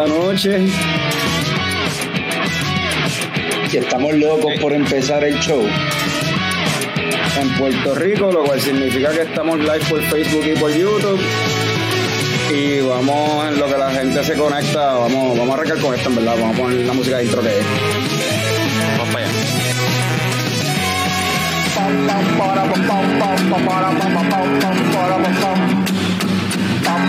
la noche. Y estamos locos por empezar el show. En Puerto Rico, lo cual significa que estamos live por Facebook y por YouTube. Y vamos, en lo que la gente se conecta, vamos, vamos a arrancar con esto, en verdad. Vamos a poner la música de intro que es. Vamos para allá.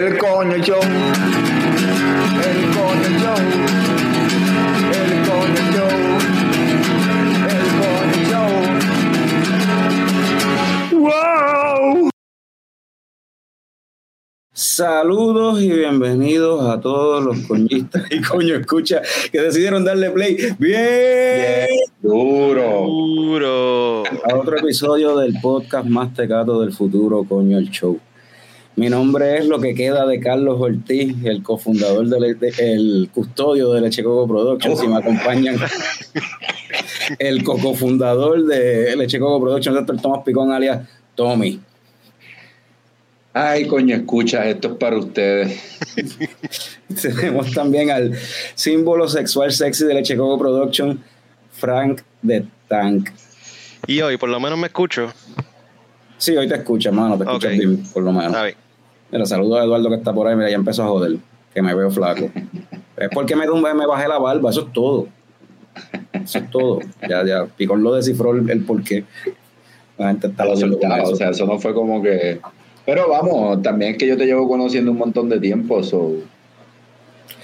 el coño show, el coño show. El Coño Show. El Coño Show. ¡Wow! Saludos y bienvenidos a todos los coñistas y coño escucha que decidieron darle play bien, Duro. Duro. a otro episodio del podcast más tecato del futuro, coño el show. Mi nombre es lo que queda de Carlos Ortiz, el cofundador del de- el custodio de Leche Coco Productions y me acompañan el cofundador de Leche Coco Productions, Dr. Tomás Picón alias Tommy. Ay, coño, escucha, esto es para ustedes. Tenemos también al símbolo sexual sexy de Leche Coco Production, Frank de Tank. Y hoy, por lo menos me escucho. Sí, hoy te escuchas, mano, te escuchas Ok. bien, por lo menos. A ver. Mira, saludo a Eduardo que está por ahí, mira, ya empezó a joder, que me veo flaco. es porque me, me bajé la barba, eso es todo. Eso es todo. Ya, ya, Picón lo descifró el, el por qué. La gente está lo soltado, eso. o sea, eso no fue como que. Pero vamos, también es que yo te llevo conociendo un montón de tiempo, so.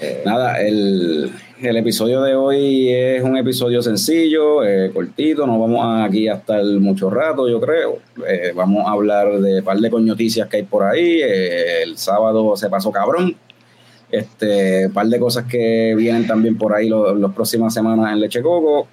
eh, Nada, el, el episodio de hoy es un episodio sencillo, eh, cortito, no vamos aquí a estar mucho rato, yo creo. Eh, vamos a hablar de un par de coñoticias que hay por ahí. Eh, el sábado se pasó cabrón. Este, par de cosas que vienen también por ahí las próximas semanas en Leche Coco.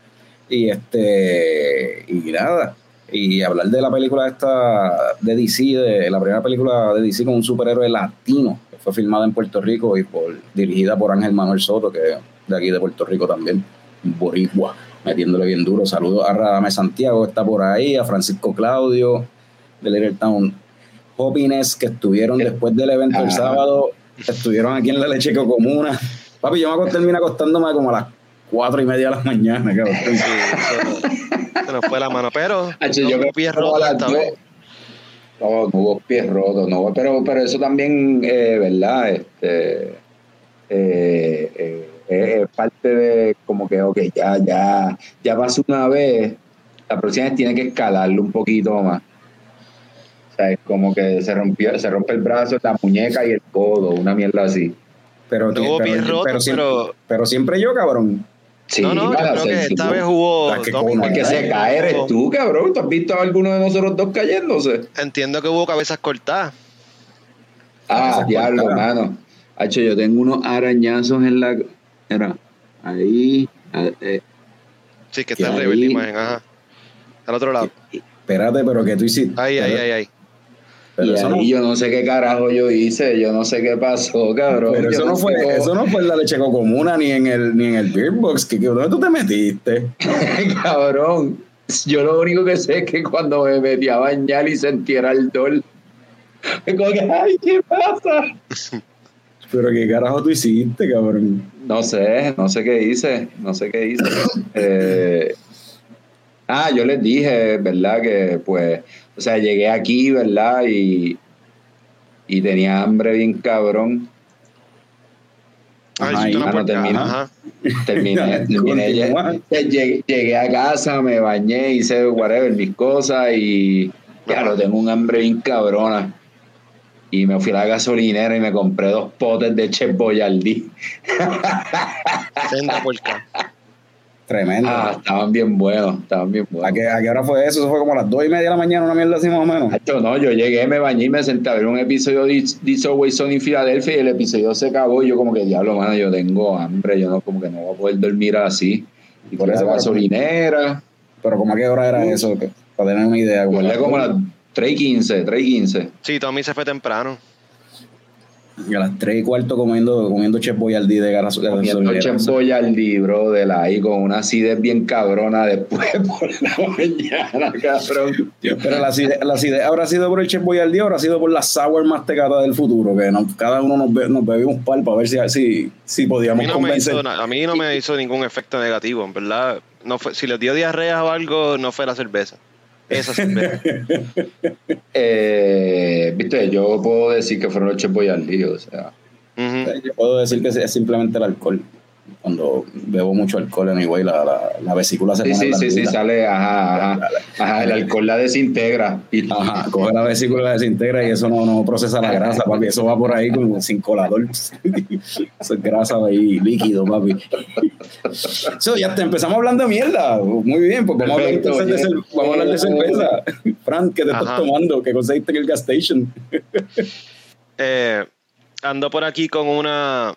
Y este, y nada. Y hablar de la película esta de DC, de la primera película de DC con un superhéroe latino, que fue filmada en Puerto Rico y por, dirigida por Ángel Manuel Soto, que de aquí de Puerto Rico también, boricua, metiéndole bien duro. Saludos a Radame Santiago, que está por ahí, a Francisco Claudio, de Little Town Hopines, que estuvieron después del evento el Ajá. sábado, estuvieron aquí en la Leche Comuna. Papi, yo me acosté- terminé acostándome como a las cuatro y media de la mañana, cabrón. Sí, eso- se nos fue la mano. Pero, Hacho, no yo hubo pies rotos. No, no hubo pies rotos, no, pero, pero eso también, eh, ¿verdad? Este, eh, eh, es es parte de como que, ok, ya, ya, ya pasó una vez, la próxima vez tiene que escalarlo un poquito más. O sea, es como que se rompió, se rompe el brazo, la muñeca y el codo, una mierda así. Pero, No hubo pero- pies rotos, pero siempre, pero- pero siempre yo, cabrón. Sí, no, no, yo creo que esta vez. El que se cae eres tú, cabrón. ¿Tú has visto a alguno de nosotros dos cayéndose? Entiendo que hubo cabezas cortadas. Ah, diablo, cortada. hermano. Hacho, yo tengo unos arañazos en la. Era, ahí. a- eh, Sí, que está arriba la imagen, ajá. Al otro lado. Espérate, pero que tú hiciste. Ahí, ahí, ahí, ahí. Pero y eso no, ahí yo no sé qué carajo yo hice, yo no sé qué pasó, cabrón. pero Yo eso no fue, eso no fue en la leche comuna ni en el ni en el beer box. Que, que- ¿Dónde tú te metiste? cabrón. Yo lo único que sé es que cuando me metí a bañar y sentí el dol, me como que, ay, ¿qué pasa? Pero qué carajo tú hiciste, cabrón. No sé, no sé qué hice, no sé qué hice. Eh, ah, yo les dije, ¿verdad? Que pues, o sea, llegué aquí, ¿verdad? Y, y tenía hambre bien cabrón. Ay, Ajá, hiciste y- una ah, no puerca. termina. Ajá. Terminé, terminé, llegué, llegué a casa, me bañé, hice whatever, mis cosas y claro, tengo un hambre bien cabrona. Y me fui a la gasolinera y me compré dos potes de Chef Boyardee. Senda puerca. Tremendo. Ah, estaban bien buenos, estaban bien ¿A buenos. qué, a qué hora fue eso? Eso fue como a las dos y media de la mañana, una mierda así más o menos. Hacho, no, yo llegué, me bañé y me senté a ver un episodio de This Always en Filadelfia y el episodio se acabó y yo como que, diablo, mano, yo tengo hambre, yo no, como que no voy a poder dormir así. Y por eso, gasolinera, Pero como a qué hora era eso, Que- para tener una idea. Como, como a las 3 y 15, 3 y 15. Sí, Tommy se fue temprano. y a las tres y cuarto comiendo, comiendo Chef Boyardee de garas- de Comiendo. Chef Boyardee, bro, de la ahí con una acidez bien cabrona después por la mañana, cabrón. Pero la acidez, la acidez habrá sido por el Chef Boyardee o habrá sido por la sour mastecata del futuro, que nos- cada uno nos, be- nos bebimos par para ver si, si, si A podíamos mí, no convencer. hizo, a mí no me hizo ningún efecto negativo, en verdad. No fue, si les dio diarrea o algo, no fue la cerveza. Esa cerveza. Eh, Viste, yo puedo decir que fueron los Chef Boyardee, o sea. Yo puedo decir que es simplemente el alcohol. Cuando bebo mucho alcohol, anyway, la, la, la vesícula se Sí, pone sí, sí, sí, sale, ajá, ajá. Ajá, el alcohol la desintegra. Y, Ajá, coge la vesícula, la desintegra y eso no, no procesa la grasa, papi. Eso va por ahí como sin colador. Eso es grasa ahí líquido, papi. So, ya te empezamos hablando de mierda. Muy bien, pues vamos a hablar, de, vamos a hablar de cerveza. Frank, ¿qué te estás tomando? ¿Qué conseguiste en el gas station? Eh, ando por aquí con una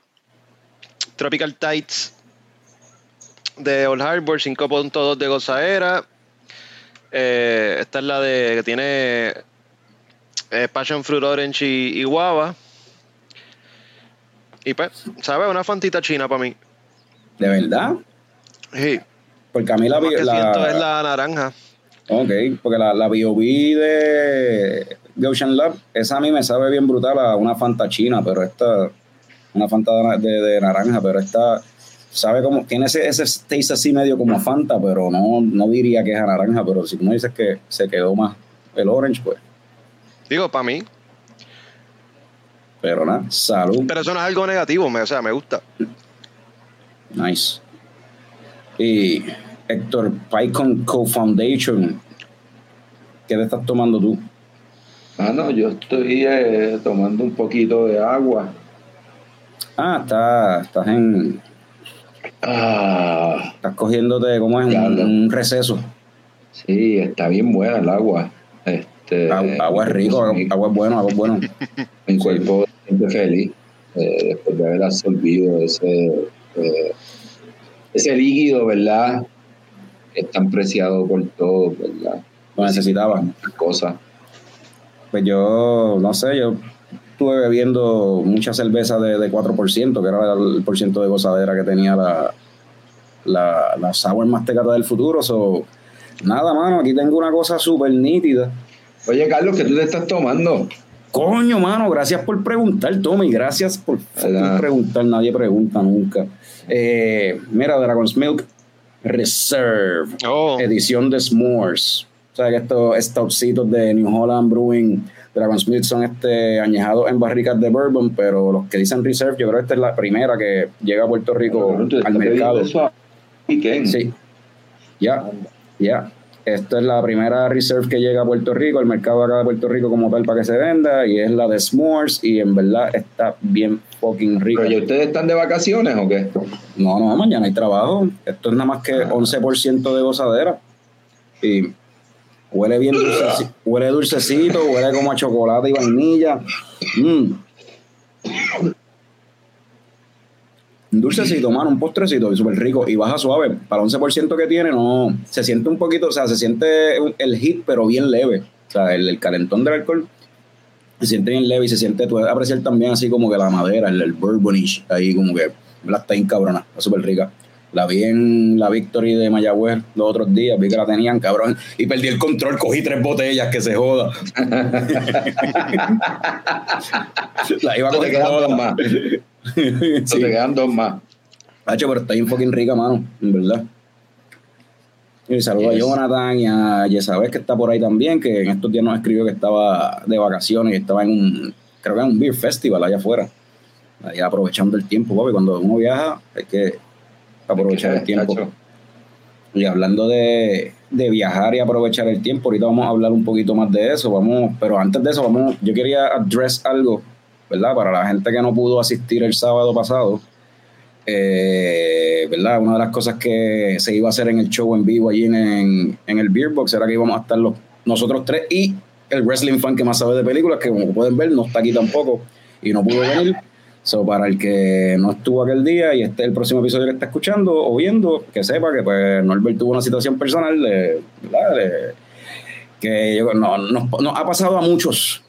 Tropical Tights de Old Harbor 5.2 de gozadera. Eh, esta es la de que tiene eh, Passion Fruit Orange y, y guava. Y pues, ¿sabes? Una fantita china para mí. ¿De verdad? Sí. Porque a mí la... Lo que la- siento es la naranja. Ok, porque la, la B.O.B. de de Ocean Lab, esa a mí me sabe bien brutal a una Fanta china, pero esta, una Fanta de, de- de naranja, pero esta sabe como, tiene ese, ese taste así medio como a Fanta, pero no, no diría que es a naranja, pero si tú me dices que se quedó más el orange, pues, Digo, para mí. pero nada, salud, Pero eso no es algo negativo, me, o sea, me gusta. nice. Y Héctor, PyCon Co-Foundation, ¿qué te estás tomando tú? ah, no, yo estoy eh, tomando un poquito de agua. Ah, está, estás en, Ah, Estás cogiéndote, ¿cómo es? Un, un receso. sí, está bien buena el agua. Este, Agua, agua es rico, agua, es bueno, agua es bueno. mi cuerpo siente feliz eh, después de haber absorbido ese, eh, ese líquido, ¿verdad? Es tan preciado por todos, ¿verdad? Lo necesitaba. Muchas cosas. Pues yo, no sé, yo estuve bebiendo mucha cerveza de, de 4%, que era el por ciento de gozadera que tenía la, la, la Sour Mastecata del futuro. So, nada, mano, aquí tengo una cosa súper nítida. Oye, Carlos, ¿qué tú te estás tomando? Coño, mano, gracias por preguntar, Tommy. Gracias por preguntar. Nadie pregunta nunca. Eh, mira, Dragon's Milk Reserve. Oh, edición de S'mores. O sea que estos stoutcitos de New Holland Brewing Dragon Smith son este añejados en barricas de bourbon, pero los que dicen reserve, yo creo que esta es la primera que llega a Puerto Rico Cabrón, ¿tú al mercado. eso? Sí, ya, ya. Esta es la primera reserve que llega a Puerto Rico, al mercado acá de Puerto Rico como tal para que se venda, y es la de S'mores, y en verdad está bien fucking rica. ¿Pero ustedes están de vacaciones o qué? No, no, mañana hay trabajo. Esto es nada más que Ah. 11% de gozadera. Y huele bien dulcecito, huele dulcecito, huele como a chocolate y vainilla. Mm. Un dulcecito, mano, un postrecito súper rico y baja suave. Para el 11% que tiene, no. Se siente un poquito, o sea, se siente el hit, pero bien leve. O sea, el, el calentón del alcohol se siente bien leve y se siente, tú puedes apreciar también así como que la madera, el, el bourbonish, ahí como que la está bien cabrona, está súper rica. La vi en la Victory de Mayagüez los otros días, vi que la tenían cabrón y perdí el control, cogí tres botellas, que se joda. la iba a coger quedan toda. dos más. Sí. te quedan dos más. Hacho, pero está bien fucking rica, mano, en verdad. Y saludo Yes. a Jonathan y a Yesabel, que está por ahí también, que en estos días nos escribió que estaba de vacaciones y estaba en un, creo que en un beer festival allá afuera. Ahí aprovechando el tiempo, papi. Cuando uno viaja, hay que aprovechar el tiempo. Y hablando de, de viajar y aprovechar el tiempo, ahorita vamos a hablar un poquito más de eso. Vamos, pero antes de eso, vamos, yo quería address algo, ¿verdad? Para la gente que no pudo asistir el sábado pasado. eh, ¿verdad? Una de las cosas que se iba a hacer en el show en vivo allí en, en el Beer Box era que íbamos a estar los, nosotros tres y el wrestling fan que más sabe de películas, que como pueden ver no está aquí tampoco y no pudo venir. So, para el que no estuvo aquel día y este es el próximo episodio que está escuchando o viendo, que sepa que pues Norbert tuvo una situación personal de, ¿verdad? que yo, no, nos, ha pasado a muchos.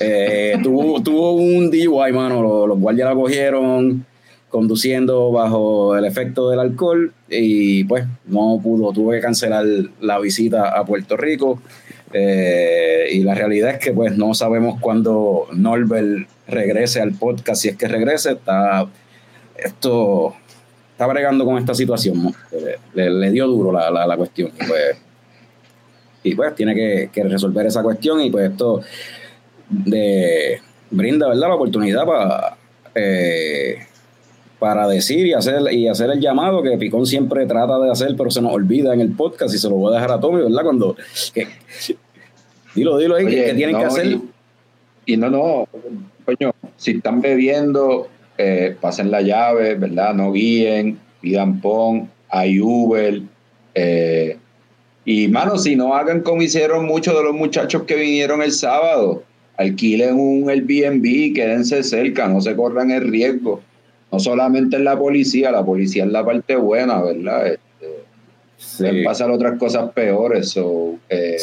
Eh, tuvo, tuvo un DUI, mano, los, los guardias la cogieron conduciendo bajo el efecto del alcohol y pues no pudo, tuve que cancelar la visita a Puerto Rico eh, y la realidad es que pues no sabemos cuándo Norbert regrese al podcast, si es que regrese, está esto está bregando con esta situación, le, dio duro la, la, cuestión y pues, y pues tiene que, resolver esa cuestión y pues esto de, brinda ¿verdad? la oportunidad para eh, para decir y hacer y hacer el llamado que Picón siempre trata de hacer, pero se nos olvida en el podcast y se lo voy a dejar a Tommy, ¿verdad? Cuando dilo, dilo ahí, que, tienen que hacer. Y, no, no, coño, si están bebiendo, eh, pasen la llave, ¿verdad? No guíen, pidan pon, hay Uber. Eh, y mano, si no hagan como hicieron muchos de los muchachos que vinieron el sábado, alquilen un Airbnb, quédense cerca, no se corran el riesgo no solamente en la policía, la policía es la parte buena, ¿verdad? Este, sí. Pasan otras cosas peores. Eh,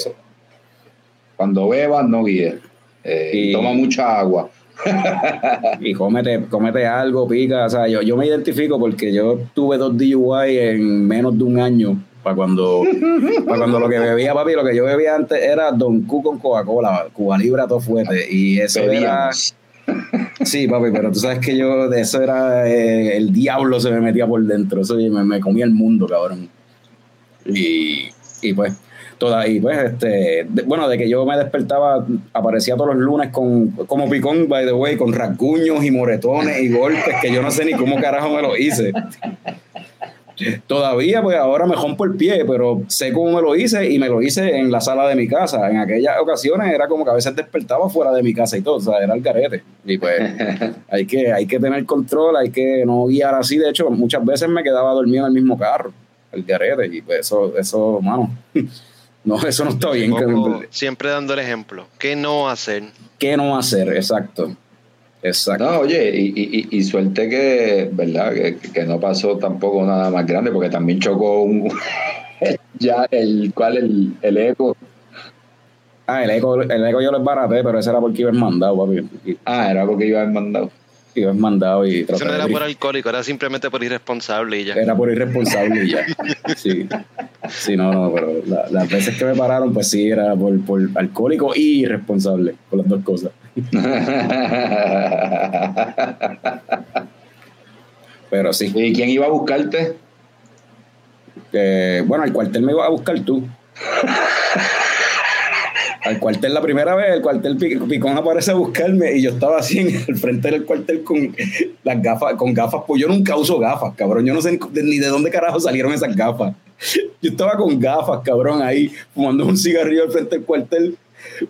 cuando bebas, no guíes. Eh, y, toma mucha agua. y cómete, cómete algo, pica. O sea, yo, yo me identifico porque yo tuve dos DUI en menos de un año. Para cuando, para cuando lo que bebía, papi, lo que yo bebía antes era Don Q con Coca-Cola, Cuba Libra, todo fuerte. Y eso era Sí, papi, pero tú sabes que yo de eso era eh, el diablo se me metía por dentro, eso me, me comía el mundo, cabrón. Y, y pues, toda, y pues, este, bueno, de que yo me despertaba, aparecía todos los lunes con, como picón, by the way, con rasguños y moretones y golpes que yo no sé ni cómo carajo me lo hice. Todavía, pues ahora me rompo el pie, pero sé cómo me lo hice y me lo hice en la sala de mi casa. En aquellas ocasiones era como que a veces despertaba fuera de mi casa y todo, o sea, era el carete. Y pues hay que, hay que tener control, hay que no guiar así. De hecho, muchas veces me quedaba dormido en el mismo carro, el carete, y pues eso, eso, mano. No, eso no está bien. Siempre dando el ejemplo. ¿Qué no hacer? ¿Qué no hacer? Exacto. Exacto. No, oye, y, y, suerte que, ¿verdad? Que, no pasó tampoco nada más grande, porque también chocó un. ya, el cual, el, el eco. Ah, el eco, el eco yo lo baraté, pero ese era porque iba mandado, papi. Ah, era porque iba mandado. Iba mandado y Eso no era por alcohólico, era simplemente por irresponsable y ya. Era por irresponsable y ya. Sí. Sí, no, no, pero las veces que me pararon, pues sí, era por, por alcohólico y irresponsable, por las dos cosas. Pero sí. ¿Y quién iba a buscarte? bueno, al cuartel me iba a buscar tú. al cuartel la primera vez, el cuartel Picón aparece a buscarme y yo estaba así en el frente del cuartel con las gafas, con gafas, pues yo nunca uso gafas, cabrón. Yo no sé ni de dónde carajo salieron esas gafas. Yo estaba con gafas, cabrón, ahí fumando un cigarrillo al frente del cuartel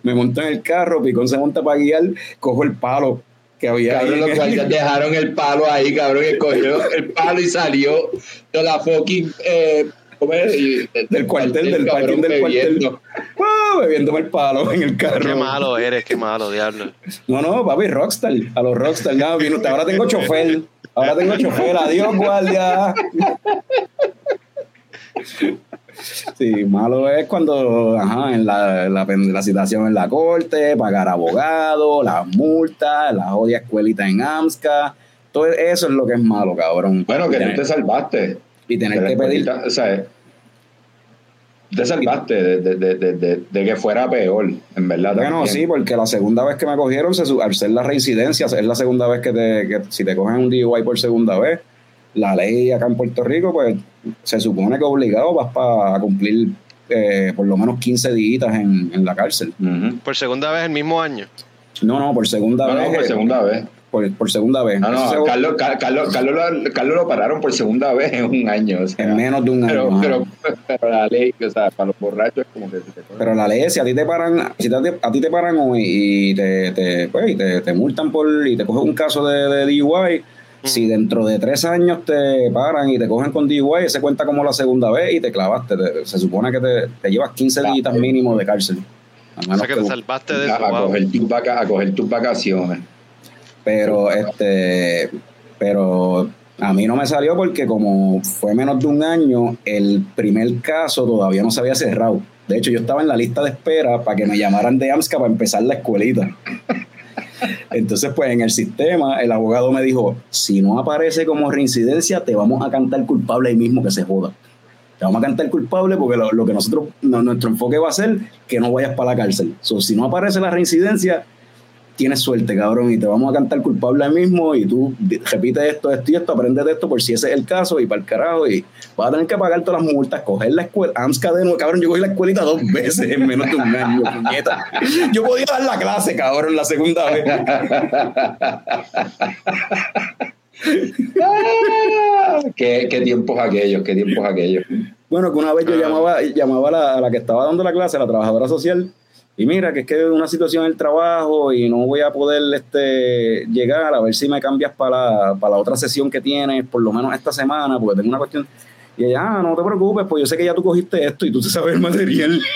me monto en el carro, Picón se monta para guiar, cojo el palo que había cabrón. Los dejaron el palo ahí, cabrón, que cogió el palo y salió de la fucking... Eh, del cuartel, del parking del cuartel. Bebiéndome el palo en el carro. Qué malo eres, qué malo, diablo. No, no, papi, rockstar. A los rockstar. No, ahora tengo chofer. Ahora tengo chofer. Adiós, guardia. Sí, malo es cuando, ajá, en la, la, situación en la corte, pagar abogado, las multas, la odia escuelita en AMSCA, todo eso es lo que es malo, cabrón. Bueno, que tú te salvaste. Y tener que pedir. O sea, te salvaste de, de, de, de, que fuera peor, en verdad. Bueno, sí, porque la segunda vez que me cogieron, al ser la reincidencia, es la segunda vez que, te, que si te cogen un DUI por segunda vez, la ley acá en Puerto Rico, pues se supone que obligado vas para cumplir eh, por lo menos 15 días en, en la cárcel. ¿Por segunda vez el mismo año? No, no, por segunda vez. por segunda vez. Por, segunda vez. No, no, Carlos, Carlos, Carlos, lo, pararon por segunda vez en un año. en menos de un año. Pero, pero, la ley, o sea, para los borrachos es como que... pero la ley, si a ti te paran, si a ti te paran hoy y te, te, pues, te, te multan por, y te coges un caso de, de DUI, Si dentro de tres años te paran y te cogen con DUI, se cuenta como la segunda vez y te clavaste. se supone que te, llevas 15 días mínimo de cárcel. O sea que te salvaste de a, coger tus a coger tus vacaciones. Pero, este, pero a mí no me salió porque como fue menos de un año, el primer caso todavía no se había cerrado. De hecho, yo estaba en la lista de espera para que me llamaran de AMSCA para empezar la escuelita. Entonces, pues en el sistema, el abogado me dijo, si no aparece como reincidencia, te vamos a cantar culpable ahí mismo que se joda. Te vamos a cantar culpable porque lo, que nosotros, nuestro enfoque va a ser que no vayas para la cárcel. si no aparece la reincidencia, tienes suerte, cabrón, y te vamos a cantar culpable ahí mismo y tú repites esto, esto y esto, aprendes de esto por si ese es el caso y para el carajo y vas a tener que pagar todas las multas, coger la escuela, AMSCA de nuevo, cabrón, yo cogí la escuelita dos veces en menos de un año, puñeta. Yo podía dar la clase, cabrón, la segunda vez. ¿Qué, ¿Qué, tiempos aquellos, qué tiempos aquellos. Bueno, que una vez yo ah. llamaba, llamaba a la, a la que estaba dando la clase, a la trabajadora social, y mira, que es que es una situación en el trabajo y no voy a poder este, llegar, a ver si me cambias para la, otra sesión que tienes, por lo menos esta semana, porque tengo una cuestión. Y ella, ah, no te preocupes, pues yo sé que ya tú cogiste esto y tú te sabes el material.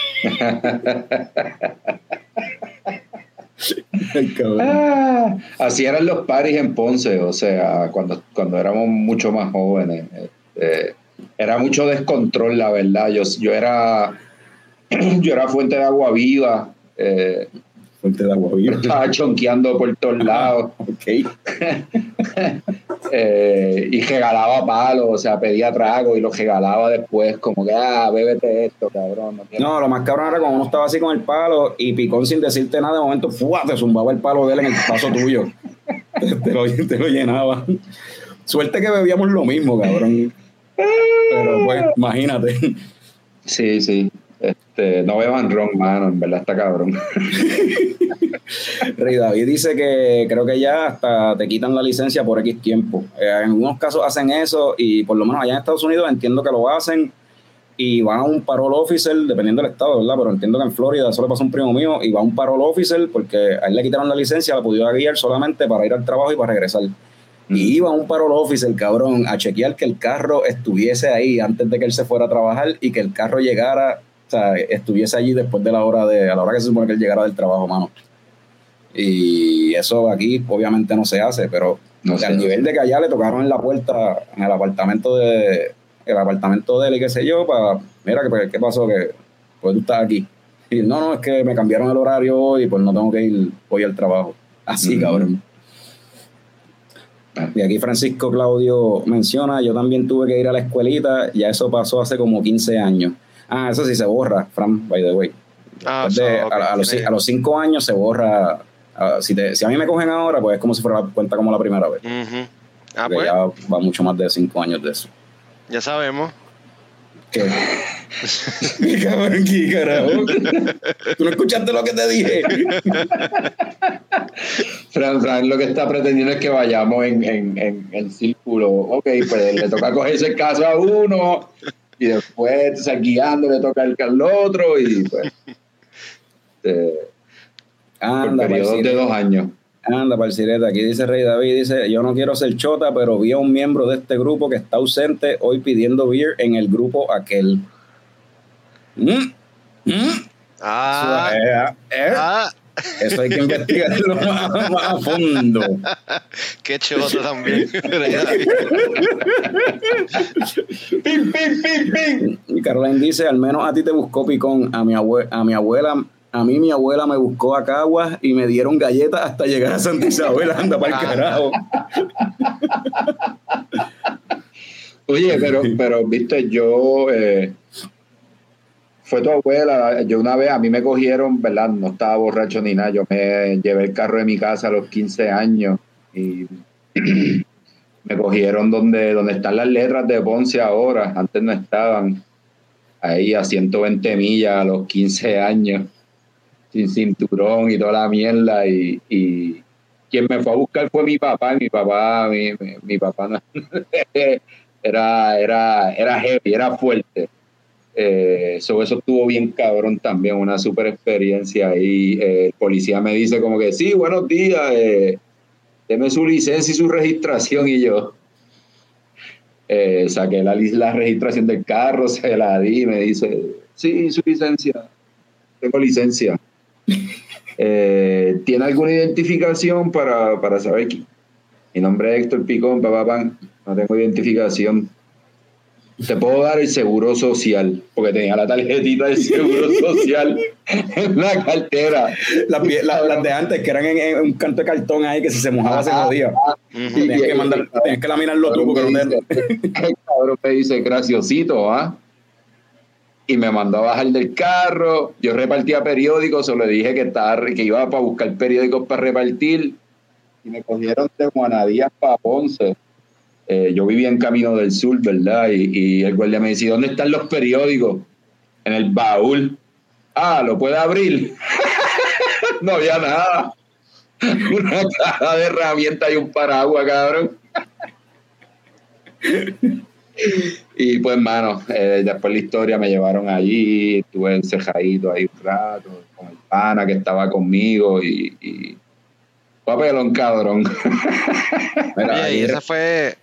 Ah, así eran los paris en Ponce, o sea, cuando, cuando éramos mucho más jóvenes. Este, era mucho descontrol, la verdad. Yo, yo era yo era fuente de agua viva. Eh, fuente de agua viva. Estaba chonqueando por todos lados. ok. eh, y regalaba palos, o sea, pedía trago y lo regalaba después, como que, ah, bébete esto, cabrón. No, lo más cabrón era cuando uno estaba así con el palo y picón sin decirte nada, de momento, ¡fua! te zumbaba el palo de él en el paso tuyo. te, lo, te lo llenaba. Suerte que bebíamos lo mismo, cabrón. Pero pues, imagínate. Sí, sí. Este, no beban ron, mano, en verdad está cabrón. Rey David dice que creo que ya hasta te quitan la licencia por X tiempo. Eh, en algunos casos hacen eso y por lo menos allá en Estados Unidos entiendo que lo hacen y va a un parole officer, dependiendo del estado, ¿verdad? Pero entiendo que en Florida eso le pasó a un primo mío y va a un parole officer porque a él le quitaron la licencia, la pudiera guiar solamente para ir al trabajo y para regresar. Y iba un parole officer, cabrón, a chequear que el carro estuviese ahí antes de que él se fuera a trabajar y que el carro llegara sea, estuviese allí después de la hora de, a la hora que se supone que él llegara del trabajo, mano. Y eso aquí obviamente no se hace, pero al nivel de que allá le tocaron en la puerta, en el apartamento de el apartamento de él y qué sé yo, para, mira, ¿qué, qué pasó? Que pues tú estás aquí. Y no, no, es que me cambiaron el horario hoy, pues no tengo que ir hoy al trabajo. Así, cabrón. Y aquí Francisco Claudio menciona, yo también tuve que ir a la escuelita, ya eso pasó hace como 15 años. Ah, eso sí se borra, Fran, by the way. Ah, a, los, cinco años se borra. si, a mí me cogen ahora, pues es como si fuera cuenta como la primera vez. ah, pues. Ya va mucho más de cinco años de eso. Ya sabemos. ¿Qué? ¿Qué cabrón, qué carajo? ¿Tú no escuchaste lo que te dije? Fran, Fran lo que está pretendiendo es que vayamos en, en, en, círculo. Ok, pues le toca cogerse el caso a uno, y después, o sea, guiando le toca el al otro y pues. Eh, Anda, de dos años. Anda, parcireta. Aquí dice Rey David, dice, yo no quiero ser chota, pero vi a un miembro de este grupo que está ausente hoy pidiendo beer en el grupo aquel. ¿Mm? ¿Mm? Ah, eh, eh. ah. Eso hay que investigarlo más, más a fondo. Qué choto también. pim, pim, pim, pim. Y Caroline dice, al menos a ti te buscó picón, a mi, abue a mi abuela a mí mi abuela me buscó a Caguas y me dieron galletas hasta llegar a Santa Isabel, anda para el carajo. Oye, pero, pero viste, yo eh, fue tu abuela. Yo una vez, a mí me cogieron, ¿verdad? No estaba borracho ni nada. Yo me llevé el carro de mi casa a los 15 años y me cogieron donde, donde están las letras de Ponce ahora. Antes no estaban. Ahí a 120 millas a los 15 años, sin cinturón y toda la mierda. Y, quien me fue a buscar fue mi papá. Y mi papá, mi, mi, papá era, era, era heavy, era fuerte eh, eso estuvo bien cabrón también, una super experiencia. Y eh, el policía me dice como que, sí, buenos días. Eh, deme su licencia y su registración y yo. Eh, saqué la, la registración del carro, se la di y me dice, sí, su licencia, tengo licencia. Eh, ¿Tiene alguna identificación para, para saber quién? Mi nombre es Héctor Picón, papá, no tengo identificación. Te puedo dar el seguro social, porque tenía la tarjetita del seguro social en la cartera. Las, las, de antes, que eran en, un canto de cartón ahí, que si se mojaba se jodía. Tienes que, mandar, tienes que laminarlo tú, porque no El cabrón me dice, graciosito, ¿ah? y me mandó a bajar del carro. Yo repartía periódicos, o le dije que, estaba, que iba para buscar periódicos para repartir. Y me cogieron de Juanadías para Ponce. Eh, yo vivía en Camino del Sur, ¿verdad? Y, el guardia me decía, ¿dónde están los periódicos? En el baúl. Ah, ¿lo puede abrir? no había nada. Una caja de herramientas y un paraguas, cabrón. Y pues, mano, eh, después la historia me llevaron allí, estuve encejadito ahí un rato, con el pana que estaba conmigo y, y papelón cabrón. y esa fue,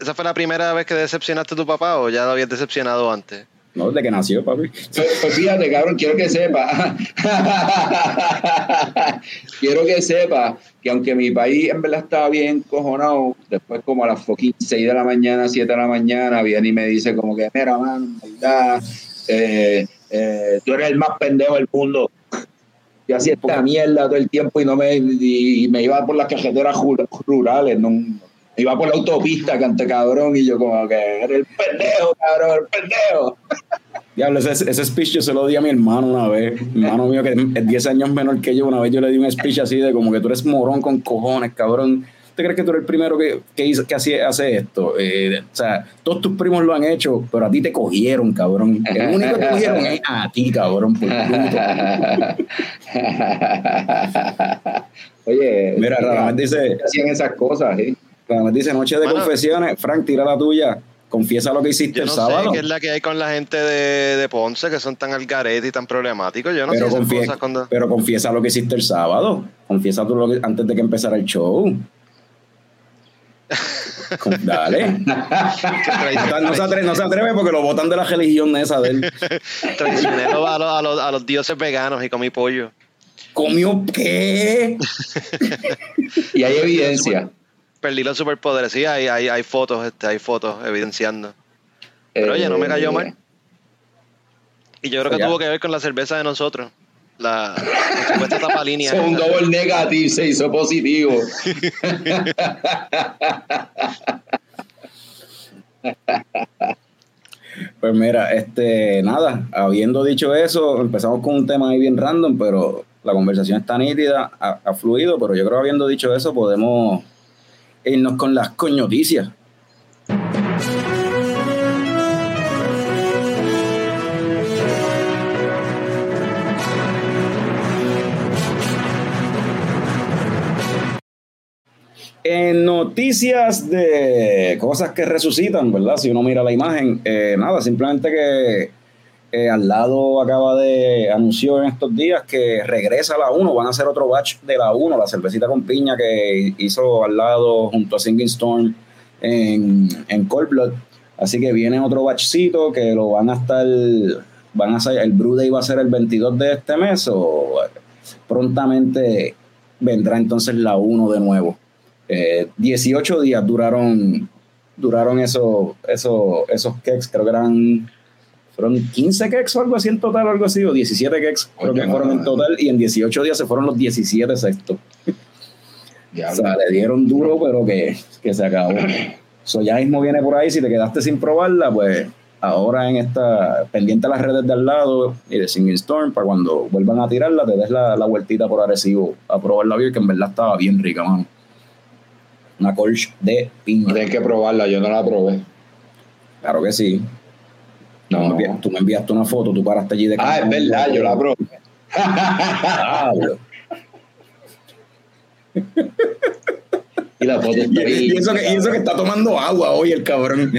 esa fue la primera vez que decepcionaste a tu papá o ya lo habías decepcionado antes? No, de que nació, papi. Pues, pues, fíjate, cabrón, quiero que sepa. quiero que sepa que aunque mi país en verdad estaba bien cojonado, después como a las 6 de la mañana, 7 de la mañana, viene y me dice como que, mira, man, verdad, eh, eh, tú eres el más pendejo del mundo. Yo hacía esta mierda todo el tiempo y no me, y, me iba por las cajeteras rurales, no, iba por la autopista, cante cabrón, y yo como que, eres el pendejo, cabrón, el pendejo. Diablo, ese, ese, speech yo se lo di a mi hermano una vez. Mi hermano mío, que es 10 años menor que yo, una vez yo le di un speech así de como que tú eres morón con cojones, cabrón. ¿Tú crees que tú eres el primero que, que, hizo, que hace, hace esto? Eh, o sea, todos tus primos lo han hecho, pero a ti te cogieron, cabrón. El único que te cogieron es a ti, cabrón. Oye, mira, Radamés dice. Hacían esas cosas, ¿eh? Radamés dice: Noche de confesiones. Frank, tira la tuya. Confiesa lo que hiciste el sábado. Sé qué es la que hay con la gente de, de Ponce, que son tan algarete y tan problemáticos. Yo no pero sé confiesa, cosas cuando... Pero confiesa lo que hiciste el sábado. Confiesa tú lo que, antes de que empezara el show. Dale. no, se atreve, no, se atreve, porque lo botan de la religión esa de él. Traicionero a los, a, los, a los dioses veganos y comí pollo. ¿Comió qué? y hay evidencia perdí los superpoderes. Sí, hay, hay, hay fotos, este, hay fotos evidenciando. Pero oye, no me cayó mal. Y yo creo que tuvo que ver con la cerveza de nosotros. La, supuesta tapa línea. un doble negativo se hizo positivo. Pues mira, este, nada, habiendo dicho eso, empezamos con un tema ahí bien random, pero la conversación está nítida, ha fluido, pero yo creo que habiendo dicho eso, podemos irnos con las coñoticias. En noticias de cosas que resucitan, ¿verdad? Si uno mira la imagen, eh, nada, simplemente que eh, al lado acaba de anunció en estos días que regresa la 1, van a hacer otro batch de la 1, la cervecita con piña que hizo al lado junto a Singing Storm en, en Cold Blood. Así que viene otro batchcito que lo van a estar, van a hacer, el Brew Day va a ser el 22 de este mes o prontamente vendrá entonces la 1 de nuevo. 18 eh, días duraron, duraron esos, esos, esos cakes, creo que eran fueron 15 keks o algo así en total, algo así, o 17 keks creo que fueron en total, y en 18 días se fueron los 17 sextos. o sea, le dieron duro, pero que, que se acabó. So, ya mismo viene por ahí, si te quedaste sin probarla, pues ahora en esta, pendiente a las redes de al lado y de Singing Storm, para cuando vuelvan a tirarla, te des la, la vueltita por Arecibo a probar la beer, que en verdad estaba bien rica, mano. Una colch de piña. Tienes que probarla, yo no la probé. Claro que sí. No, tú me enviaste una foto, tú paraste allí de Ah, es verdad, yo la probé. y la foto está ahí. Y eso, que, y eso que está tomando agua hoy el cabrón.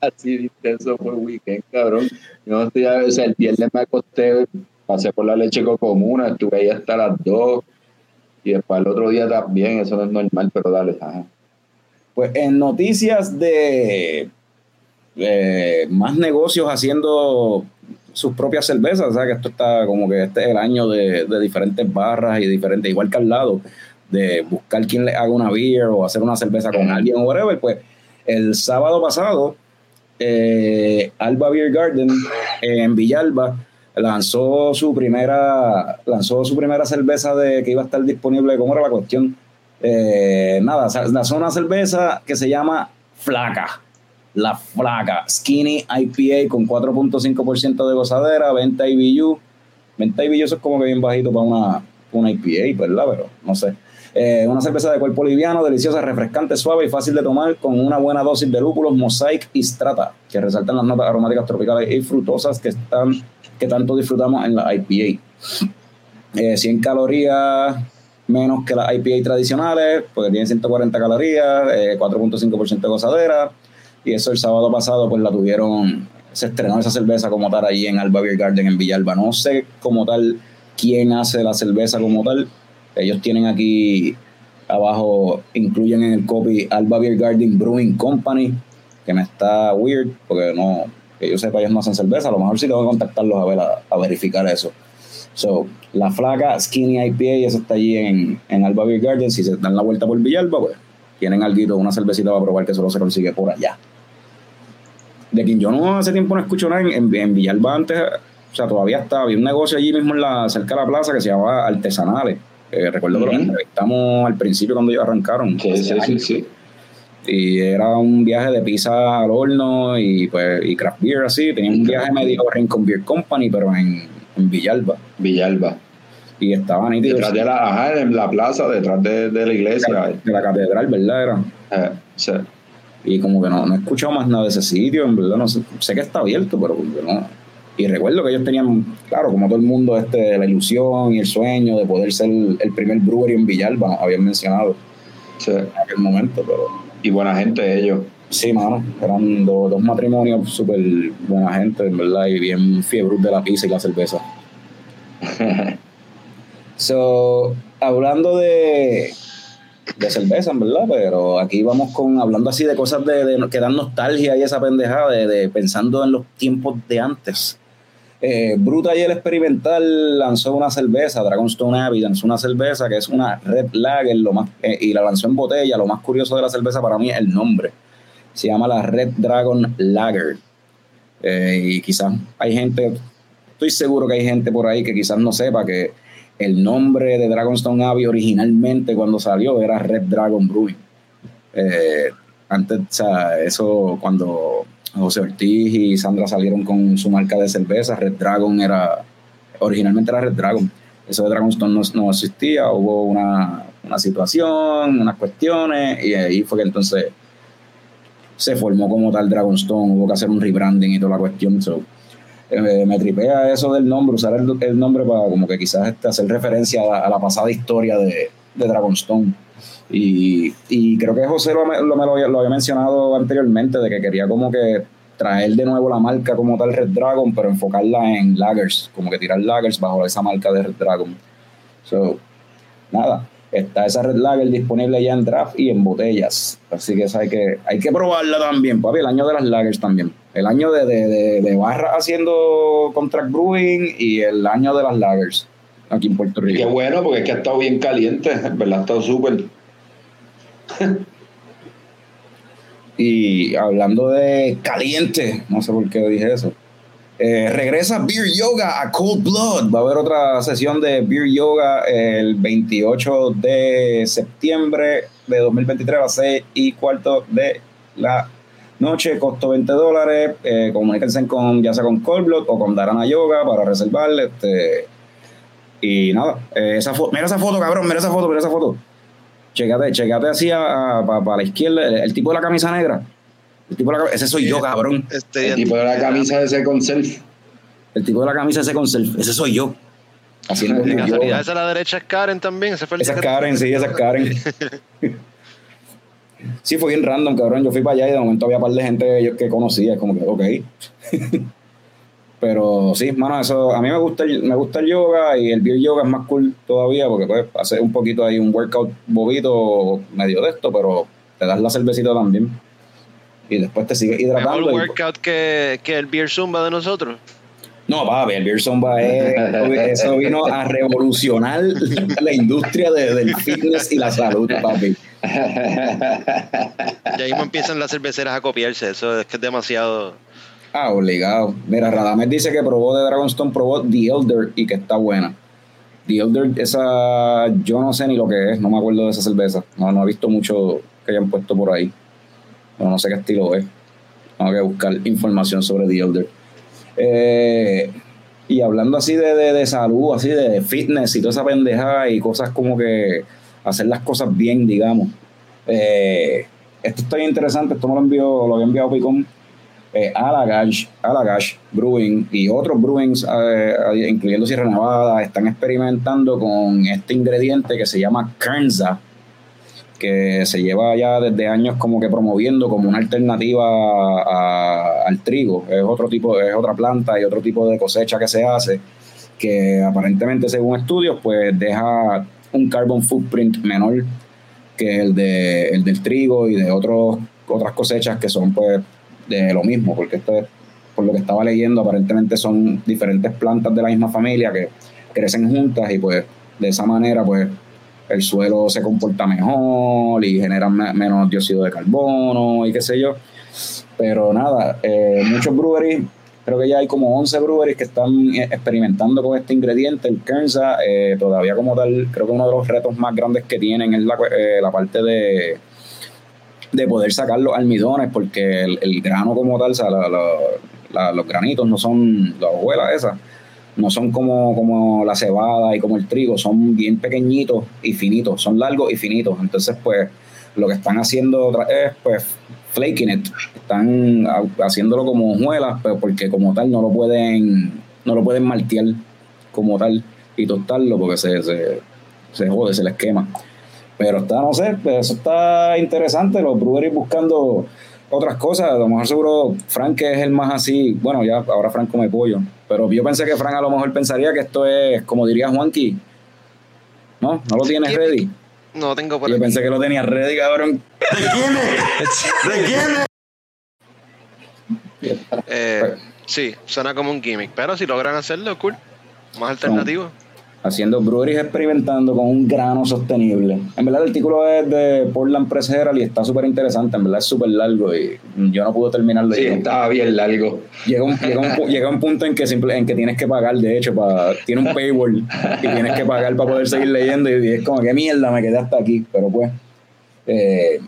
Así intenso fue el weekend, cabrón. Yo estoy a el viernes me acosté, pasé por la leche comuna, estuve ahí hasta las dos. y después el otro día también, eso no es normal, pero dale. Pues en noticias de eh, más negocios haciendo sus propias cervezas, o sea que esto está como que este es el año de, diferentes barras y diferentes, igual que al lado, de buscar quién le haga una beer o hacer una cerveza con alguien o whatever, pues el sábado pasado, eh, Alba Beer Garden en Villalba lanzó su primera lanzó su primera cerveza de que iba a estar disponible. Cómo era la cuestión eh, nada lanzó una cerveza que se llama Flaca la Flaca Skinny IPA con 4.5% de gozadera 20 IBU 20 IBU eso es como que bien bajito para una, una IPA verdad pero no sé. Eh, una cerveza de cuerpo liviano, deliciosa, refrescante, suave y fácil de tomar con una buena dosis de lúpulos, mosaic y strata, que resaltan las notas aromáticas tropicales y frutosas que están que tanto disfrutamos en la IPA. 100 eh, calorías menos que las IPA tradicionales, porque tienen 140 calorías, 4.5% eh, de gozadera, y eso el sábado pasado pues la tuvieron, se estrenó esa cerveza como tal ahí en Alba Beer Garden en Villalba. No sé como tal quién hace la cerveza como tal, ellos tienen aquí abajo, incluyen en el copy Alba Beer Garden Brewing Company, que me está weird, porque no, que yo sepa, ellos no hacen cerveza, a lo mejor sí tengo que contactarlos a ver, a, verificar eso. So, la flaca Skinny IPA, eso está allí en, en Alba Beer Garden, si se dan la vuelta por Villalba, pues tienen algo, una cervecita para probar que solo se consigue por allá. De quien yo no hace tiempo no escucho nada, en, en Villalba antes, o sea, todavía estaba, había un negocio allí mismo en la, cerca de la plaza que se llamaba Artesanales eh, recuerdo que lo entrevistamos al principio cuando ellos arrancaron. Sí, sí, sí, sí, Y era un viaje de pizza al horno y pues y craft beer así. Tenía un viaje medio Rincon Beer Company, pero en, en Villalba. Villalba. Y estaba nítido. Detrás de la, ajá, en la plaza, detrás de, de la iglesia. De la, catedral, ¿verdad? Era. Eh, sí. Y como que no, no he escuchado más nada de ese sitio, en verdad, no sé, sé que está abierto, pero no, y recuerdo que ellos tenían, claro, como todo el mundo, este, la ilusión y el sueño de poder ser el, primer brewery en Villalba, habían mencionado en aquel momento. pero Y buena gente ellos. Sí, mano, eran dos matrimonios súper buena gente, en verdad, y bien fiebre de la pizza y la cerveza. so, hablando de, de cerveza, verdad, pero aquí vamos con hablando así de cosas que dan nostalgia y esa pendejada de, de, pensando en los tiempos de antes. Eh, Bruta y el Experimental lanzó una cerveza, Dragonstone Abbey lanzó una cerveza que es una Red Lager lo más, eh, y la lanzó en botella. Lo más curioso de la cerveza para mí es el nombre. Se llama la Red Dragon Lager. Eh, y quizás hay gente, estoy seguro que hay gente por ahí que quizás no sepa que el nombre de Dragonstone Abbey originalmente cuando salió era Red Dragon Brewing. antes, o sea, eso cuando José Ortiz y Sandra salieron con su marca de cerveza. Red Dragon era, originalmente era Red Dragon. Eso de Dragonstone no, existía, hubo una, una, situación, unas cuestiones, y ahí fue que entonces se formó como tal Dragonstone, hubo que hacer un rebranding y toda la cuestión. Eh, me tripea eso del nombre, usar el, nombre para como que quizás este, hacer referencia a la, pasada historia de, Dragonstone. Y, creo que José lo, lo, lo, había mencionado anteriormente, de que quería como que traer de nuevo la marca como tal Red Dragon, pero enfocarla en lagers, como que tirar lagers bajo esa marca de Red Dragon. So, nada, está esa Red Lager disponible ya en draft y en botellas. Así que, hay que hay que probarla también, papi, el año de las lagers también. El año de, de, de, barra haciendo contract brewing y el año de las lagers aquí en Puerto Rico. Qué bueno, porque es que ha estado bien caliente, ¿verdad? Ha estado súper y hablando de caliente, no sé por qué dije eso. Eh, regresa Beer Yoga a Cold Blood. Va a haber otra sesión de Beer Yoga el 28 de septiembre de 2023 a las 6 y cuarto de la noche. Costo 20 dólares. Eh, comuníquense con, ya sea con Cold Blood o con Darana Yoga para reservar. Este, y nada, eh, esa mira esa foto, cabrón, mira esa foto, mira esa foto. Checate, checate así para la izquierda, el, tipo de la camisa negra. El tipo de la, ese soy yo, cabrón. Este, el tipo de la camisa ese con self. El tipo de la camisa ese con self. Ese soy yo. Así no esa a la derecha es Karen también. Ese fue esa es Karen, sí, esa es Karen. sí, fue bien random, cabrón. Yo fui para allá y de momento había un par de gente que, que conocía. Como que, ok. Pero sí, mano, eso, a mí me gusta, el, me gusta el yoga y el beer yoga es más cool todavía porque puedes hacer un poquito ahí un workout bobito medio de esto, pero te das la cervecita también. Y después te sigues hidratando. Y- workout que, que el beer zumba de nosotros. No, papi, el Beer Zumba es, eso vino a revolucionar la industria de- del fitness y la salud, papi. Y ahí mismo empiezan las cerveceras a copiarse. Eso es que es demasiado. Ah, obligado. Mira, Radames dice que probó de Dragonstone, probó The Elder y que está buena. The Elder, esa, yo no sé ni lo que es, no me acuerdo de esa cerveza. No, no he visto mucho que hayan puesto por ahí. No sé qué estilo es. Tengo que buscar información sobre The Elder. Eh, y hablando así de, de, de salud, así de fitness y toda esa pendejada y cosas como que hacer las cosas bien, digamos. Eh, esto está interesante, esto me lo envió, lo había enviado Picón. Eh, Allagash, Allagash Brewing y otros brewings, eh, incluyendo Sierra Nevada, están experimentando con este ingrediente que se llama Kernza, que se lleva ya desde años como que promoviendo como una alternativa al trigo. Es otro tipo, es otra planta y otro tipo de cosecha que se hace, que aparentemente según estudios pues deja un carbon footprint menor que el, de, el del trigo y de otros, otras cosechas que son pues de lo mismo, porque esto es, por lo que estaba leyendo, aparentemente son diferentes plantas de la misma familia que crecen juntas y pues de esa manera pues el suelo se comporta mejor y genera me- menos dióxido de carbono y qué sé yo. Pero nada, eh, muchos breweries, creo que ya hay como 11 breweries que están eh, experimentando con este ingrediente, el Kernza. eh, todavía como tal, creo que uno de los retos más grandes que tienen es la, eh, la parte de, de poder sacar los almidones, porque el, grano como tal, o sea, los granitos no son, las hojuelas esas, no son como, como la cebada y como el trigo, son bien pequeñitos y finitos, son largos y finitos. Entonces, pues, lo que están haciendo es, pues, flaking it, están ha- haciéndolo como hojuelas, pero porque como tal no lo pueden, no lo pueden maltear como tal y tostarlo porque se, se, se jode, se les quema. Pero está, no sé, pues, eso está interesante, los breweries buscando otras cosas, a lo mejor seguro Frank es el más así, bueno, ya ahora Frank come pollo, pero yo pensé que Frank a lo mejor pensaría que esto es, como diría Juanqui, ¿no? ¿No lo tienes ready? No tengo por Yo aquí. pensé que lo tenía ready, cabrón. Eh, sí, suena como un gimmick. Pero si logran hacerlo, cool. Más alternativo. Haciendo breweries experimentando con un grano sostenible. En verdad el artículo es de Portland Press Herald y está súper interesante, en verdad es súper largo y yo no pude terminarlo. Sí, estaba bien largo. llega un, llega un, llega un punto en que simple, en que tienes que pagar, de hecho, para, tiene un paywall y tienes que pagar para poder seguir leyendo y es como que mierda, me quedé hasta aquí, pero pues eh,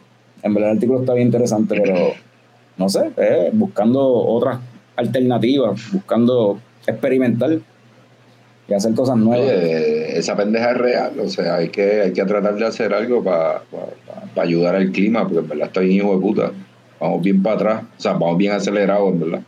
en verdad el artículo está bien interesante, pero no sé, eh, buscando otras alternativas, buscando experimentar y hacer cosas nuevas. Oye, esa pendeja es real, o sea, hay que, hay que tratar de hacer algo para ayudar al clima, porque en verdad está bien hijo de puta. Vamos bien para atrás, o sea, vamos bien acelerados, en verdad.